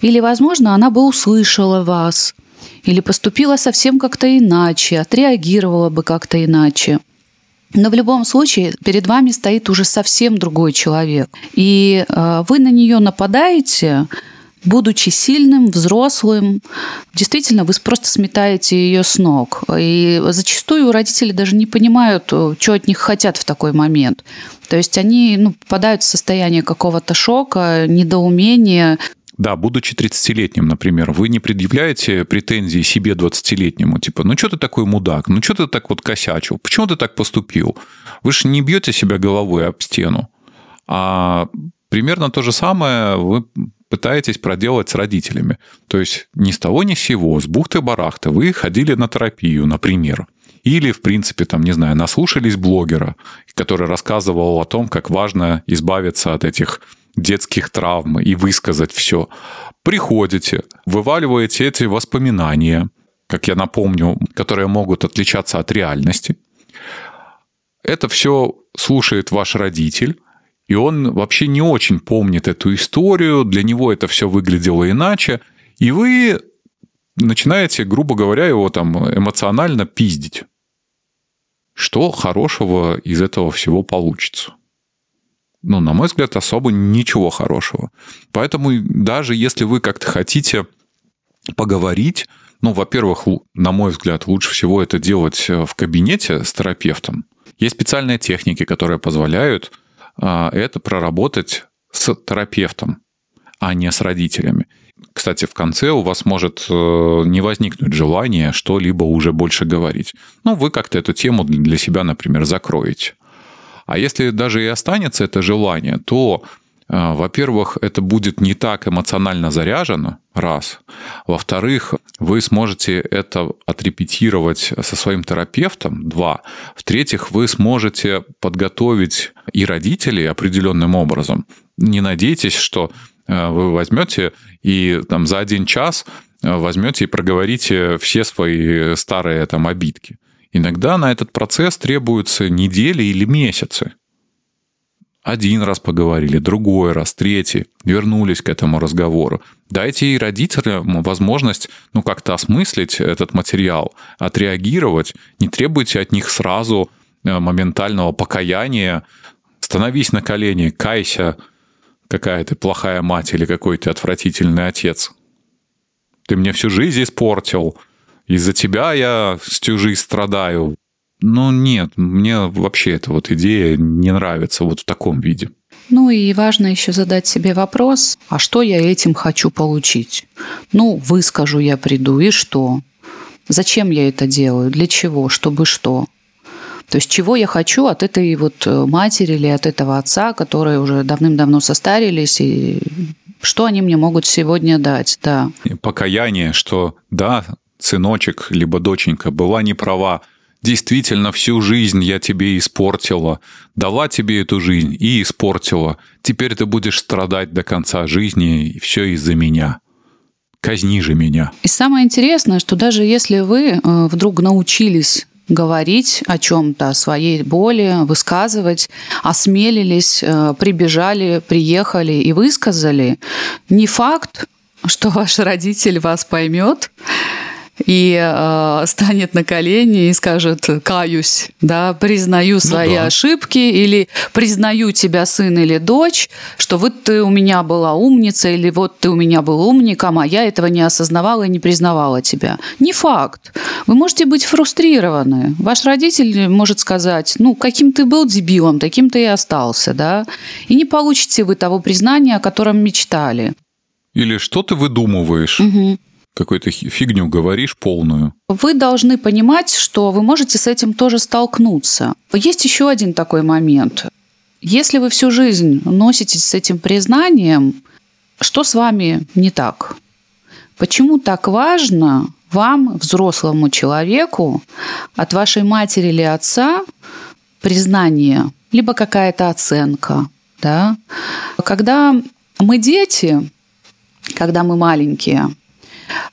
Или, возможно, она бы услышала вас – или поступила совсем как-то иначе, отреагировала бы как-то иначе. Но в любом случае перед вами стоит уже совсем другой человек. И э, вы на нее нападаете, будучи сильным, взрослым, действительно, вы просто сметаете ее с ног. И зачастую родители даже не понимают, что от них хотят в такой момент. То есть они ну, попадают в состояние какого-то шока, недоумения, да, будучи 30-летним, например, вы не предъявляете претензии себе 20-летнему, типа, ну что ты такой мудак, ну что ты так вот косячил, почему ты так поступил? Вы же не бьете себя головой об стену. А примерно то же самое вы пытаетесь проделать с родителями. То есть ни с того ни с сего, с бухты-барахты вы ходили на терапию, например. Или, в принципе, там, не знаю, наслушались блогера, который рассказывал о том, как важно избавиться от этих детских травм и высказать все. Приходите, вываливаете эти воспоминания, как я напомню, которые могут отличаться от реальности. Это все слушает ваш родитель, и он вообще не очень помнит эту историю, для него это все выглядело иначе, и вы начинаете, грубо говоря, его там эмоционально пиздить. Что хорошего из этого всего получится? Ну, на мой взгляд, особо ничего хорошего. Поэтому даже если вы как-то хотите поговорить, ну, во-первых, на мой взгляд, лучше всего это делать э, в кабинете с терапевтом. Есть специальные техники, которые позволяют а, это проработать с терапевтом, а не с родителями. Кстати, в конце у вас может э, не возникнуть желание что-либо уже больше говорить. Ну, вы как-то эту тему для себя, например, закроете. А если даже и останется это желание, то, э, во-первых, это будет не так эмоционально заряжено, раз. Во-вторых, вы сможете это отрепетировать со своим терапевтом, два. В-третьих, вы сможете подготовить и родителей определенным образом. Не надейтесь, что э, вы возьмете и там за один час э, возьмете и проговорите все свои старые там обидки. Иногда на этот процесс требуются недели или месяцы. Один раз поговорили, другой раз, третий, вернулись к этому разговору. Дайте и родителям возможность, ну, как-то осмыслить этот материал, отреагировать. Не требуйте от них сразу э, моментального покаяния. Становись на колени, кайся, какая ты плохая мать или какой ты отвратительный отец. Ты мне всю жизнь испортил, из-за тебя я жизнь страдаю. Ну нет, мне вообще эта вот идея не нравится вот в таком виде. Ну и важно еще задать себе вопрос, а что я этим хочу получить? Ну, выскажу я приду, и что? Зачем я это делаю? Для чего? Чтобы что? То есть чего я хочу от этой вот матери или от этого отца, которые уже давным-давно состарились, и что они мне могут сегодня дать, да. Покаяние, что да, сыночек, либо доченька, была не права. Действительно, всю жизнь я тебе испортила. Дала тебе эту жизнь и испортила. Теперь ты будешь страдать до конца жизни, и все из-за меня. Казни же меня. И самое интересное, что даже если вы э, вдруг научились говорить о чем-то, о своей боли, высказывать, осмелились, э, прибежали, приехали и высказали, не факт, что ваш родитель вас поймет, и э, станет на колени и скажет «каюсь», да, «признаю свои ну, да. ошибки» или «признаю тебя, сын или дочь», что вот ты у меня была умница или вот ты у меня был умником, а я этого не осознавала и не признавала тебя. Не факт. Вы можете быть фрустрированы. Ваш родитель может сказать «ну, каким ты был дебилом, таким ты и остался», да, и не получите вы того признания, о котором мечтали. Или что ты выдумываешь? Угу какую-то фигню говоришь полную. Вы должны понимать, что вы можете с этим тоже столкнуться. Есть еще один такой момент. Если вы всю жизнь носитесь с этим признанием, что с вами не так? Почему так важно вам, взрослому человеку, от вашей матери или отца признание, либо какая-то оценка? Да? Когда мы дети, когда мы маленькие,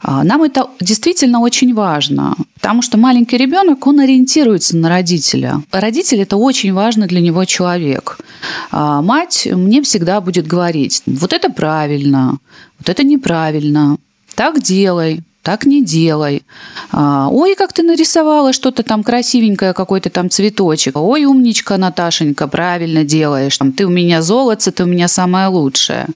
нам это действительно очень важно, потому что маленький ребенок, он ориентируется на родителя. Родитель – это очень важный для него человек. А мать мне всегда будет говорить, вот это правильно, вот это неправильно, так делай, так не делай. А, ой, как ты нарисовала что-то там красивенькое, какой-то там цветочек. Ой, умничка, Наташенька, правильно делаешь. Ты у меня золото, ты у меня самое лучшее.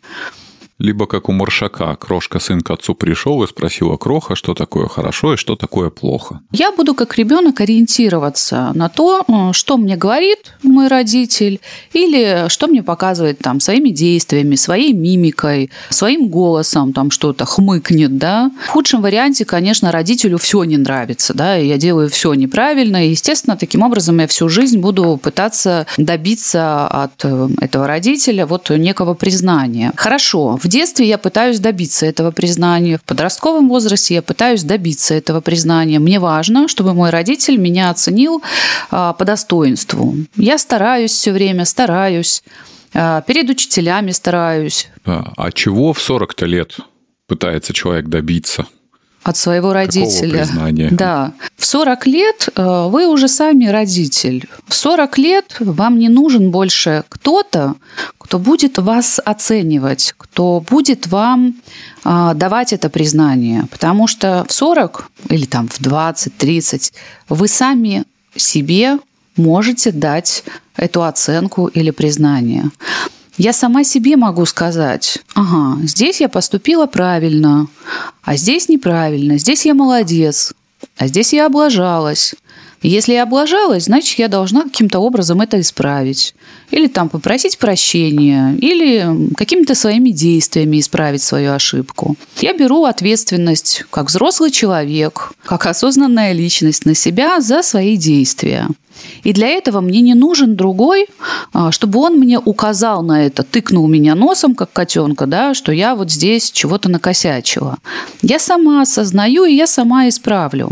Либо как у Маршака, крошка сын к отцу пришел и спросила кроха, что такое хорошо и что такое плохо. Я буду как ребенок ориентироваться на то, э, что мне говорит мой родитель, или что мне показывает там своими действиями, своей мимикой, своим голосом, там что-то хмыкнет, да. В худшем варианте, конечно, родителю все не нравится, да, и я делаю все неправильно, и, естественно, таким образом я всю жизнь буду пытаться добиться от э, этого родителя вот некого признания. Хорошо, в детстве я пытаюсь добиться этого признания, в подростковом возрасте я пытаюсь добиться этого признания. Мне важно, чтобы мой родитель меня оценил а, по достоинству. Я стараюсь все время, стараюсь. А, перед учителями стараюсь. А, а чего в 40-то лет пытается человек добиться? От своего родителя. признания? Да. В 40 лет э, вы уже сами родитель. В 40 лет вам не нужен больше кто-то, кто будет вас оценивать, кто будет вам э, давать это признание. Потому что в 40 или там в 20-30 вы сами себе можете дать эту оценку или признание. Я сама себе могу сказать, ага, здесь я поступила правильно, а здесь неправильно, здесь я молодец, а здесь я облажалась. Если я облажалась, значит, я должна каким-то образом это исправить. Или там попросить прощения, или какими-то своими действиями исправить свою ошибку. Я беру ответственность как взрослый человек, как осознанная личность на себя за свои действия. И для этого мне не нужен другой, а, чтобы он мне указал на это, тыкнул меня носом, как котенка, да, что я вот здесь чего-то накосячила. Я сама осознаю, и я сама исправлю.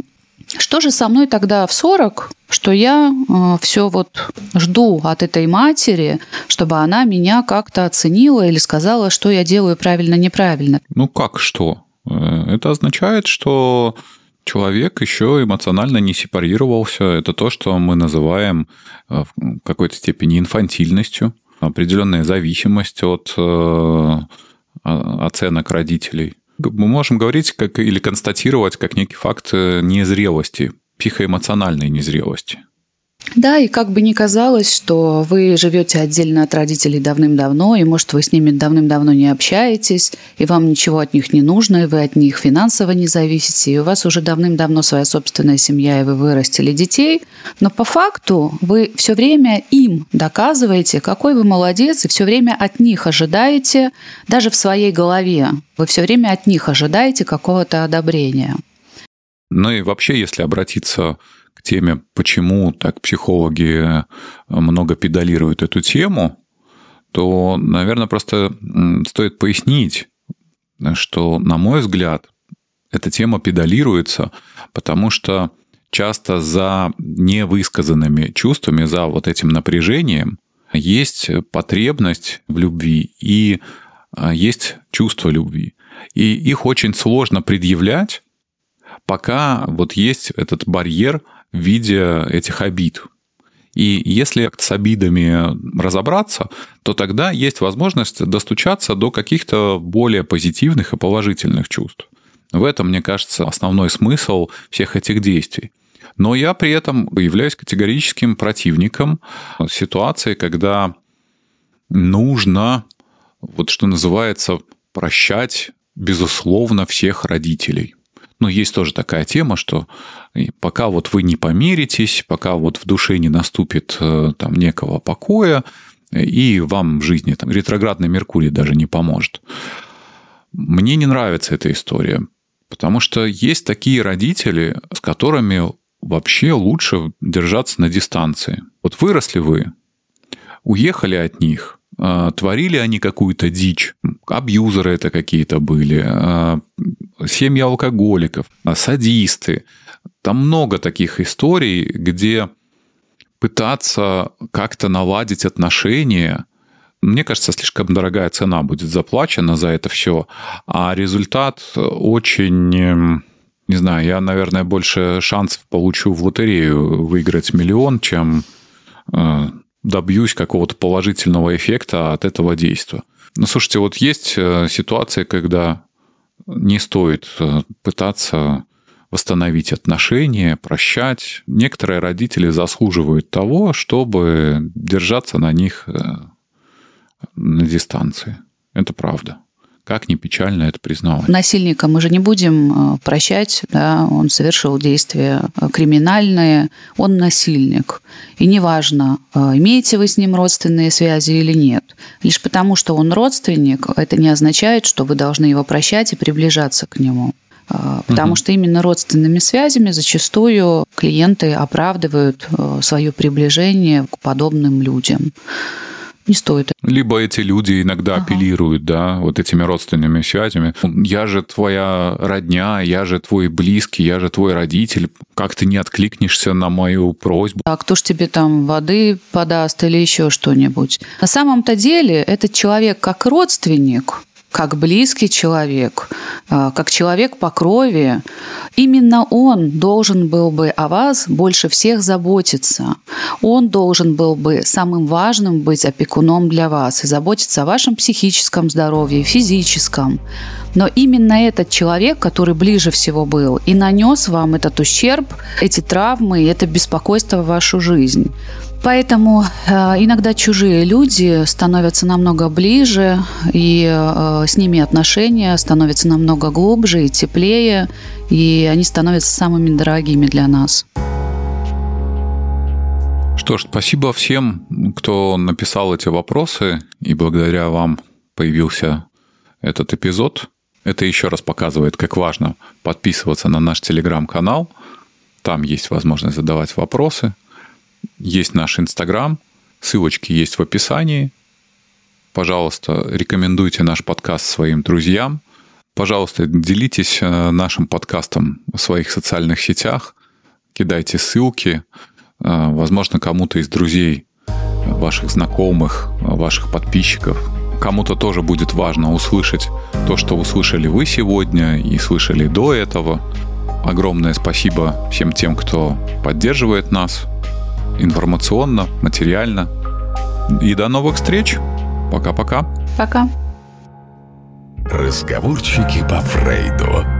Что же со мной тогда в 40, что я э, все вот жду от этой матери, чтобы она меня как-то оценила или сказала, что я делаю правильно-неправильно? Ну как что? Э, это означает, что человек еще эмоционально не сепарировался. Это то, что мы называем э, в какой-то степени инфантильностью, определенная зависимость от э, оценок родителей. Мы можем говорить как, или констатировать как некий факт э, незрелости, психоэмоциональной незрелости. Да, и как бы ни казалось, что вы живете отдельно от родителей давным-давно, и, может, вы с ними давным-давно не общаетесь, и вам ничего от них не нужно, и вы от них финансово не зависите, и у вас уже давным-давно своя собственная семья, и вы вырастили детей, но по факту вы все время им доказываете, какой вы молодец, и все время от них ожидаете, даже в своей голове, вы все время от них ожидаете какого-то одобрения. Ну и вообще, если обратиться теме, почему так психологи э, много педалируют эту тему, то, наверное, просто стоит пояснить, что, на мой взгляд, эта тема педалируется, потому что часто за невысказанными чувствами, за вот этим напряжением есть потребность в любви и э, есть чувство любви. И их очень сложно предъявлять, пока вот есть этот барьер виде этих обид. И если с обидами разобраться, то тогда есть возможность достучаться до каких-то более позитивных и положительных чувств. В этом, мне кажется, основной смысл всех этих действий. Но я при этом являюсь категорическим противником ситуации, когда нужно, вот что называется, прощать, безусловно, всех родителей. Но есть тоже такая тема, что пока вот вы не помиритесь, пока вот в душе не наступит э, там некого покоя, и вам в жизни там, ретроградный Меркурий даже не поможет. Мне не нравится эта история, потому что есть такие родители, с которыми вообще лучше держаться на дистанции. Вот выросли вы, уехали от них, а, творили они какую-то дичь, абьюзеры это какие-то были, а, семьи алкоголиков, а, садисты. Там много таких историй, где пытаться как-то наладить отношения, мне кажется, слишком дорогая цена будет заплачена за это все, а результат очень эм, не знаю, я, наверное, больше шансов получу в лотерею выиграть миллион, чем э, добьюсь какого-то положительного эффекта от этого действия. Ну, слушайте, вот есть э, ситуация, когда не стоит э, пытаться восстановить отношения, прощать. Некоторые родители заслуживают того, чтобы держаться на них э, на дистанции. Это правда. Как ни печально это признавать. Насильника мы же не будем э, прощать, да, он совершил действия э, криминальные, он насильник. И неважно, э, имеете вы с ним родственные связи или нет. Лишь потому, что он родственник, это не означает, что вы должны его прощать и приближаться к нему. Потому угу. что именно родственными связями зачастую клиенты оправдывают свое приближение к подобным людям не стоит. Либо эти люди иногда ага. апеллируют, да, вот этими родственными связями. Я же твоя родня, я же твой близкий, я же твой родитель. Как ты не откликнешься на мою просьбу? А кто ж тебе там воды подаст или еще что-нибудь? На самом-то деле этот человек как родственник, как близкий человек, а, как человек по крови, именно он должен был бы о вас больше всех заботиться. Он должен был бы самым важным быть опекуном для вас и заботиться о вашем психическом здоровье, физическом. Но именно этот человек, который ближе всего был, и нанес вам этот ущерб, эти травмы, это беспокойство в вашу жизнь. Поэтому э, иногда чужие люди становятся намного ближе, и э, с ними отношения становятся намного глубже и теплее, и они становятся самыми дорогими для нас. Что ж, спасибо всем, кто написал эти вопросы, и благодаря вам появился этот эпизод. Это еще раз показывает, как важно подписываться на наш телеграм-канал. Там есть возможность задавать вопросы – есть наш Инстаграм, ссылочки есть в описании. Пожалуйста, рекомендуйте наш подкаст своим друзьям. Пожалуйста, делитесь э, нашим подкастом в своих социальных сетях, кидайте ссылки. Э, возможно, кому-то из друзей, ваших знакомых, ваших подписчиков, кому-то тоже будет важно услышать то, что услышали вы сегодня и слышали до этого. Огромное спасибо всем тем, кто поддерживает нас, информационно, материально. И до новых встреч. Пока-пока. Пока. Разговорчики по Фрейду.